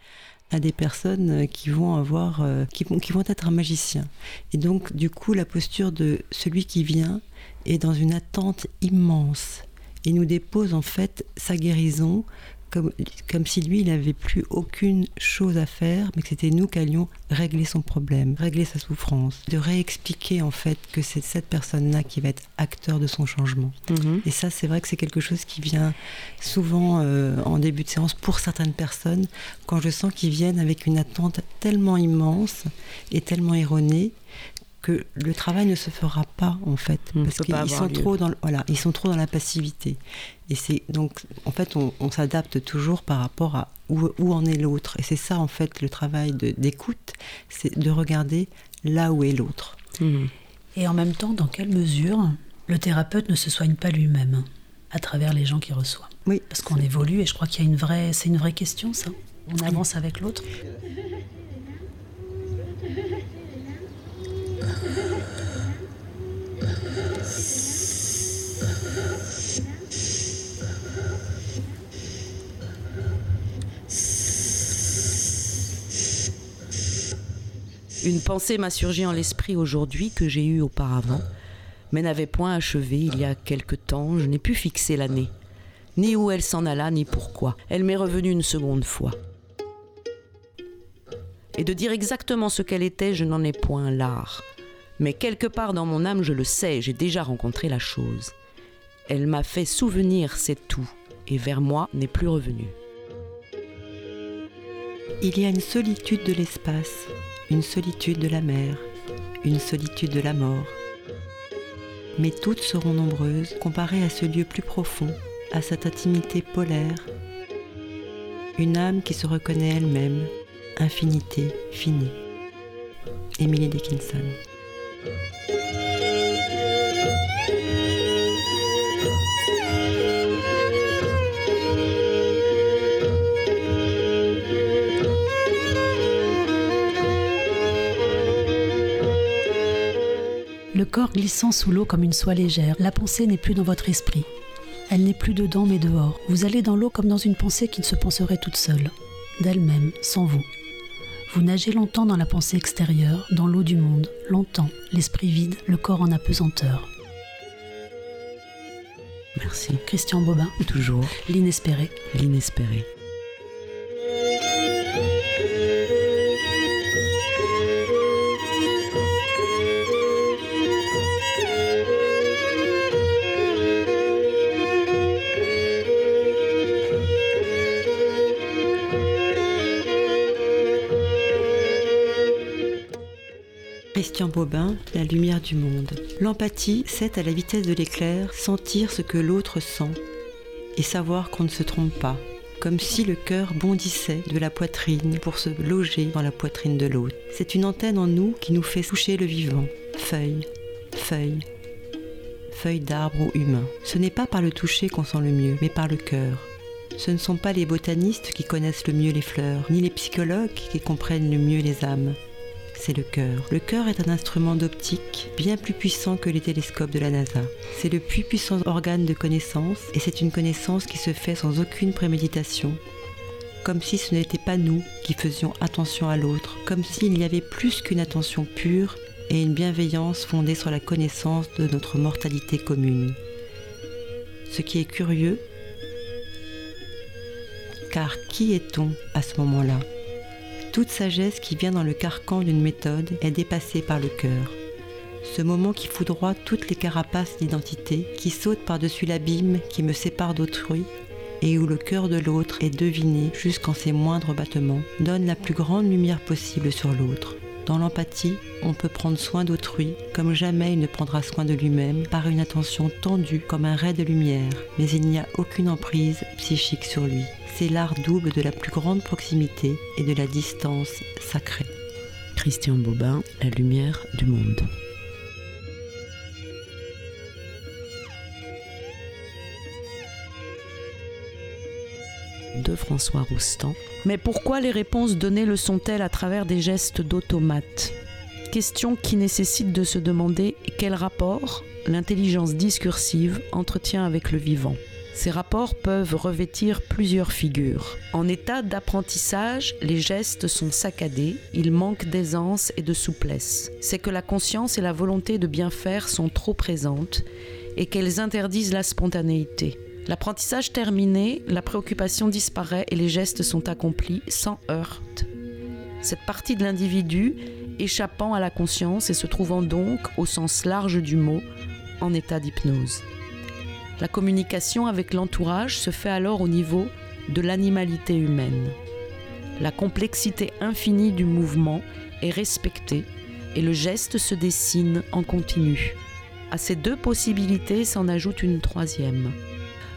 à des personnes euh, qui vont avoir euh, qui vont être un magicien. Et donc du coup la posture de celui qui vient est dans une attente immense et nous dépose en fait sa guérison comme, comme si lui il n'avait plus aucune chose à faire mais que c'était nous qui allions régler son problème régler sa souffrance de réexpliquer en fait que c'est cette personne là qui va être acteur de son changement Mhm. et ça, c'est vrai que c'est quelque chose qui vient souvent euh, en début de séance pour certaines personnes, quand je sens qu'ils viennent avec une attente tellement immense et tellement erronée que le travail ne se fera pas en fait Hmm, parce qu'ils sont lieu. trop dans le- voilà ils sont trop dans la passivité et c'est donc en fait on, on s'adapte toujours par rapport à où, où en est l'autre et c'est ça en fait le travail de- d'écoute c'est de regarder là où est l'autre Mhm. Et en même temps, dans quelle mesure le thérapeute ne se soigne pas lui-même à travers les gens qu'il reçoit? Oui Parce qu'on évolue et je crois qu'il y a une vraie, c'est une vraie question ça. On avance avec l'autre? Une pensée m'a surgi en l'esprit aujourd'hui que j'ai eue auparavant, mais n'avait point achevé il y a quelque temps, je n'ai pu fixer l'année, ni où elle s'en alla, ni pourquoi. Elle m'est revenue une seconde fois. Et de dire exactement ce qu'elle était, je n'en ai point l'art. Mais quelque part dans mon âme, je le sais, j'ai déjà rencontré la chose. Elle m'a fait souvenir, c'est tout, et vers moi n'est plus revenue. Il y a une solitude de l'espace, une solitude de la mer, une solitude de la mort. Mais toutes seront nombreuses comparées à ce lieu plus profond, à cette intimité polaire. Une âme qui se reconnaît elle-même, Infinité finie. Emily Dickinson. Le corps glissant sous l'eau comme une soie légère, la pensée n'est plus dans votre esprit. Elle n'est plus dedans mais dehors. Vous allez dans l'eau comme dans une pensée qui ne se penserait toute seule d'elle-même, sans vous. Vous nagez longtemps dans la pensée extérieure, dans l'eau du monde, longtemps, l'esprit vide, le corps en apesanteur. Merci. Christian Bobin, Toujours l'inespéré. l'inespéré. Bobin, La lumière du monde. L'empathie, c'est à la vitesse de l'éclair sentir ce que l'autre sent et savoir qu'on ne se trompe pas, comme si le cœur bondissait de la poitrine pour se loger dans la poitrine de l'autre. C'est une antenne en nous qui nous fait toucher le vivant, feuille, feuille, feuille d'arbre ou humain. Ce n'est pas par le toucher qu'on sent le mieux, mais par le cœur. Ce ne sont pas les botanistes qui connaissent le mieux les fleurs, ni les psychologues qui comprennent le mieux les âmes c'est le cœur. Le cœur est un instrument d'optique bien plus puissant que les télescopes de la NASA. C'est le plus puissant organe de connaissance et c'est une connaissance qui se fait sans aucune préméditation. Comme si ce n'était pas nous qui faisions attention à l'autre, comme s'il y avait plus qu'une attention pure et une bienveillance fondée sur la connaissance de notre mortalité commune. Ce qui est curieux, car qui est-on à ce moment-là? Toute sagesse qui vient dans le carcan d'une méthode est dépassée par le cœur. Ce moment qui foudroie toutes les carapaces d'identité, qui saute par-dessus l'abîme qui me sépare d'autrui, et où le cœur de l'autre est deviné jusqu'en ses moindres battements, donne la plus grande lumière possible sur l'autre. Dans l'empathie, on peut prendre soin d'autrui comme jamais il ne prendra soin de lui-même par une attention tendue comme un ray de lumière, mais il n'y a aucune emprise psychique sur lui c'est l'art double de la plus grande proximité et de la distance sacrée. Christian Bobin, La lumière du monde. De François Roustan. Mais pourquoi les réponses données le sont-elles à travers des gestes d'automate Question qui nécessite de se demander quel rapport l'intelligence discursive entretient avec le vivant. Ces rapports peuvent revêtir plusieurs figures. En état d'apprentissage, les gestes sont saccadés, ils manquent d'aisance et de souplesse. C'est que la conscience et la volonté de bien faire sont trop présentes et qu'elles interdisent la spontanéité. L'apprentissage terminé, la préoccupation disparaît et les gestes sont accomplis sans heurte. Cette partie de l'individu échappant à la conscience et se trouvant donc, au sens large du mot, en état d'hypnose. La communication avec l'entourage se fait alors au niveau de l'animalité humaine. La complexité infinie du mouvement est respectée et le geste se dessine en continu. À ces deux possibilités s'en ajoute une troisième.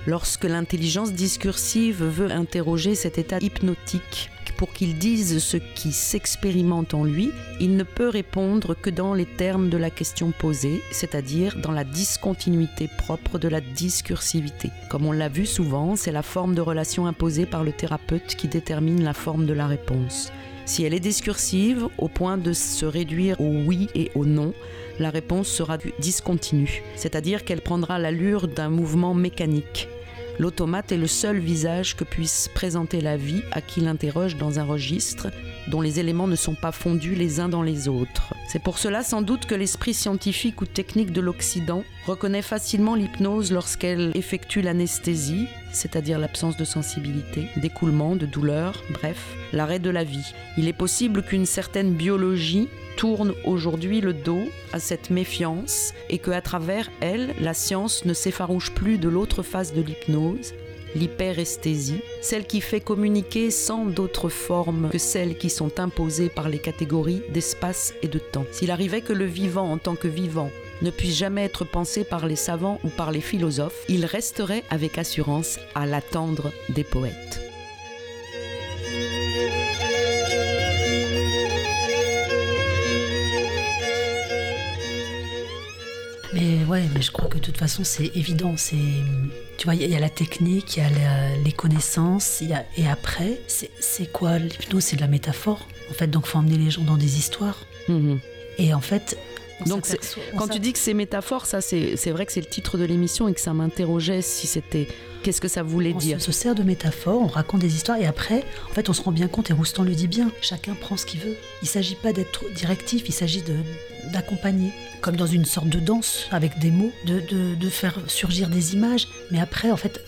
Lorsque l'intelligence discursive veut interroger cet état hypnotique pour qu'il dise ce qui s'expérimente en lui, il ne peut répondre que dans les termes de la question posée, c'est-à-dire dans la discontinuité propre de la discursivité. Comme on l'a vu souvent, c'est la forme de relation imposée par le thérapeute qui détermine la forme de la réponse. Si elle est discursive, au point de se réduire au oui et au non, la réponse sera discontinue, c'est-à-dire qu'elle prendra l'allure d'un mouvement mécanique. L'automate est le seul visage que puisse présenter la vie à qui l'interroge dans un registre dont les éléments ne sont pas fondus les uns dans les autres. C'est pour cela sans doute que l'esprit scientifique ou technique de l'Occident reconnaît facilement l'hypnose lorsqu'elle effectue l'anesthésie, c'est-à-dire l'absence de sensibilité, d'écoulement, de douleur, bref, l'arrêt de la vie. Il est possible qu'une certaine biologie tourne aujourd'hui le dos à cette méfiance et que à travers elle, la science ne s'effarouche plus de l'autre face de l'hypnose, l'hyperesthésie, celle qui fait communiquer sans d'autres formes que celles qui sont imposées par les catégories d'espace et de temps. S'il arrivait que le vivant en tant que vivant ne puisse jamais être pensé par les savants ou par les philosophes, il resterait avec assurance à l'attendre des poètes. Mais ouais, mais je crois que de toute façon, c'est évident. C'est, tu vois, il y, a la technique, il y a les connaissances, y a, et après, c'est quoi? L'hypnose C'est de la métaphore. En fait, donc, faut emmener les gens dans des histoires. Mhm. Et en fait, Donc quand tu dis que c'est métaphore, ça c'est vrai que c'est le titre de l'émission et que ça m'interrogeait si c'était qu'est-ce que ça voulait dire. On se sert de métaphores, on raconte des histoires et après, en fait, on se rend bien compte et Roustan le dit bien. Chacun prend ce qu'il veut. Il s'agit pas d'être directif, il s'agit d'accompagner, comme dans une sorte de danse avec des mots, de, de, de faire surgir des images. Mais après, en fait,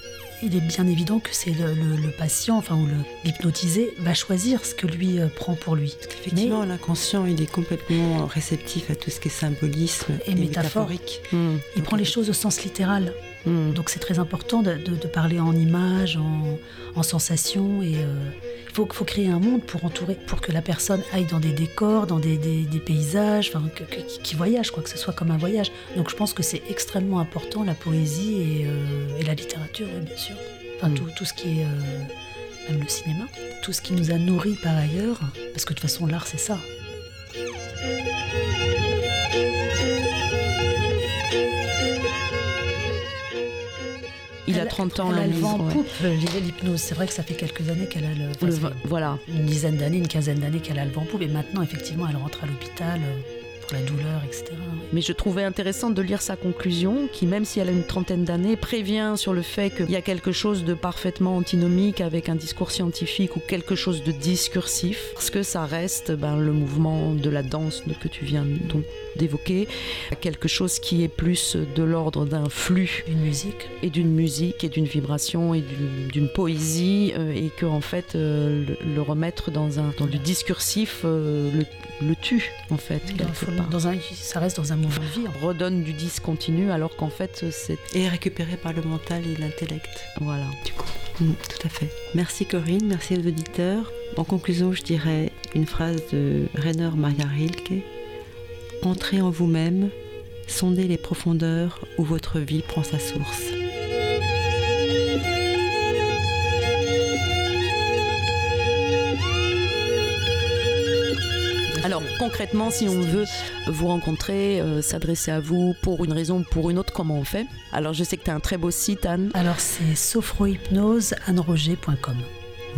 il est bien évident que c'est le, patient, enfin, ou l'hypnotisé, va choisir ce que lui euh, prend pour lui. Effectivement, l'inconscient, il est complètement réceptif à tout ce qui est symbolisme et, métaphorique. Il prend les choses au sens littéral. Hmm. Donc c'est très important de, parler en images, en, sensations. Et euh, faut, faut, créer un monde pour entourer, pour que la personne aille dans des décors, dans des, paysages, enfin, qui voyage, quoi, que ce soit comme un voyage. Donc je pense que c'est extrêmement important la poésie et, euh, la littérature, bien sûr. Enfin, hmm. tout, tout, ce qui est euh, même le cinéma, tout ce qui nous a nourris par ailleurs, parce que de toute façon l'art c'est ça. Il a 30 ans. Elle, elle en poupe, l'hypnose. C'est vrai que ça fait quelques années qu'elle a le, voilà. une dizaine d'années, une quinzaine d'années qu'elle a le vent poupe. Et maintenant, effectivement, elle rentre à l'hôpital euh, pour la douleur, etc. Mais je trouvais intéressant de lire sa conclusion, qui, même si elle a une trentaine d'années, prévient sur le fait qu'il y a quelque chose de parfaitement antinomique avec un discours scientifique ou quelque chose de discursif, parce que ça reste ben, le mouvement de la danse que tu viens d'évoquer, quelque chose qui est plus de l'ordre d'un flux. D'une musique. Et d'une musique et d'une vibration et d'une poésie, euh, et que en fait, euh, le, remettre dans, un, dans du discursif euh, le, tue, en fait, Dans un, ça reste dans un mouvement de vie. Redonne du discontinu, alors qu'en fait, c'est. Et récupéré par le mental et l'intellect. Voilà. Du coup. Mm, tout à fait. Merci Corinne, merci aux auditeurs. En conclusion, je dirais une phrase de Rainer Maria Rilke Entrez en vous-même, sondez les profondeurs où votre vie prend sa source. Alors concrètement, si on veut vous rencontrer, euh, s'adresser à vous pour une raison ou pour une autre, comment on fait? Alors je sais que tu as un très beau site, Anne. Alors c'est sophrohypnoseanneroger.com.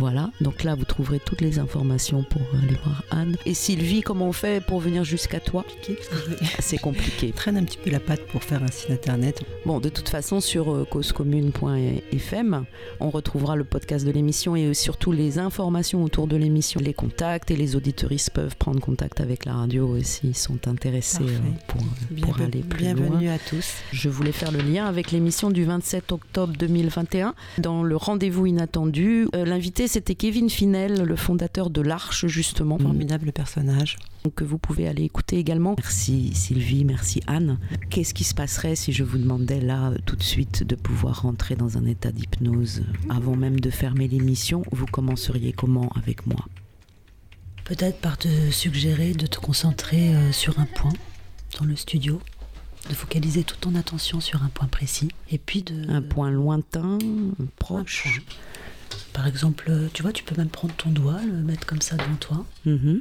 Voilà, donc là vous trouverez toutes les informations pour aller voir Anne. Et Sylvie, comment on fait pour venir jusqu'à toi? C'est compliqué. Traîne un petit peu la patte pour faire un site internet. Bon, de toute façon, sur euh, causecommune.fm, on retrouvera le podcast de l'émission et surtout les informations autour de l'émission, les contacts et les auditoristes peuvent prendre contact avec la radio s'ils sont intéressés euh, pour, aller plus loin. Bienvenue à tous. Je voulais faire le lien avec l'émission du 27 octobre 2021. Dans le rendez-vous inattendu, euh, l'invité c'était Kevin Finel, le fondateur de l'Arche, justement. Formidable personnage. Que vous pouvez aller écouter également. Merci Sylvie, merci Anne. Qu'est-ce qui se passerait si je vous demandais là, tout de suite, de pouvoir rentrer dans un état d'hypnose? Avant même de fermer l'émission Vous commenceriez comment avec moi? Peut-être par te suggérer de te concentrer euh, sur un point dans le studio de focaliser toute ton attention sur un point précis et puis de un point lointain proche? Par exemple, tu vois, tu peux même prendre ton doigt, le mettre comme ça devant toi. Mhm.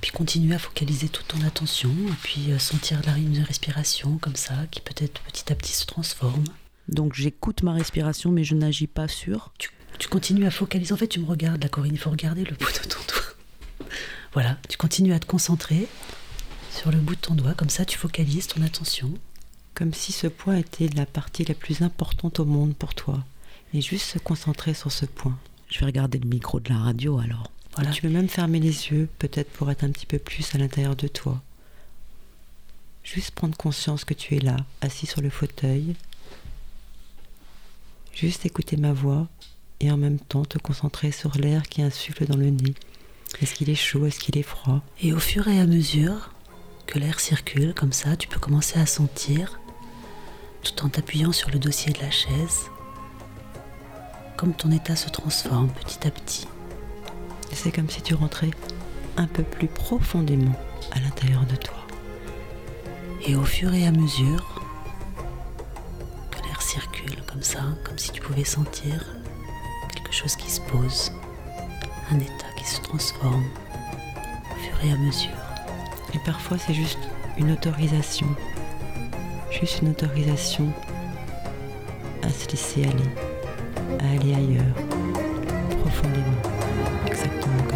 Puis continuer à focaliser toute ton attention, et puis euh, sentir la une respiration comme ça, qui peut-être petit à petit se transforme. Donc j'écoute ma respiration, mais je n'agis pas sur. Tu, continues à focaliser. En fait, tu me regardes, la Corinne, il faut regarder le bout de ton doigt. voilà, tu continues à te concentrer sur le bout de ton doigt, comme ça tu focalises ton attention. Comme si ce point était la partie la plus importante au monde pour toi et juste se concentrer sur ce point. Je vais regarder le micro de la radio alors. Voilà. Tu peux même fermer les yeux, peut-être pour être un petit peu plus à l'intérieur de toi. Juste prendre conscience que tu es là, assis sur le fauteuil. Juste écouter ma voix et en même temps te concentrer sur l'air qui insuffle dans le nez. Est-ce qu'il est chaud? Est-ce qu'il est froid? Et au fur et à mesure que l'air circule comme ça, tu peux commencer à sentir, tout en t'appuyant sur le dossier de la chaise, comme ton état se transforme petit à petit. C'est comme si tu rentrais un peu plus profondément à l'intérieur de toi. Et au fur et à mesure que l'air circule comme ça, comme si tu pouvais sentir quelque chose qui se pose, un état qui se transforme au fur et à mesure. Et parfois c'est juste une autorisation, juste une autorisation à se laisser aller à aller ailleurs, profondément, exactement.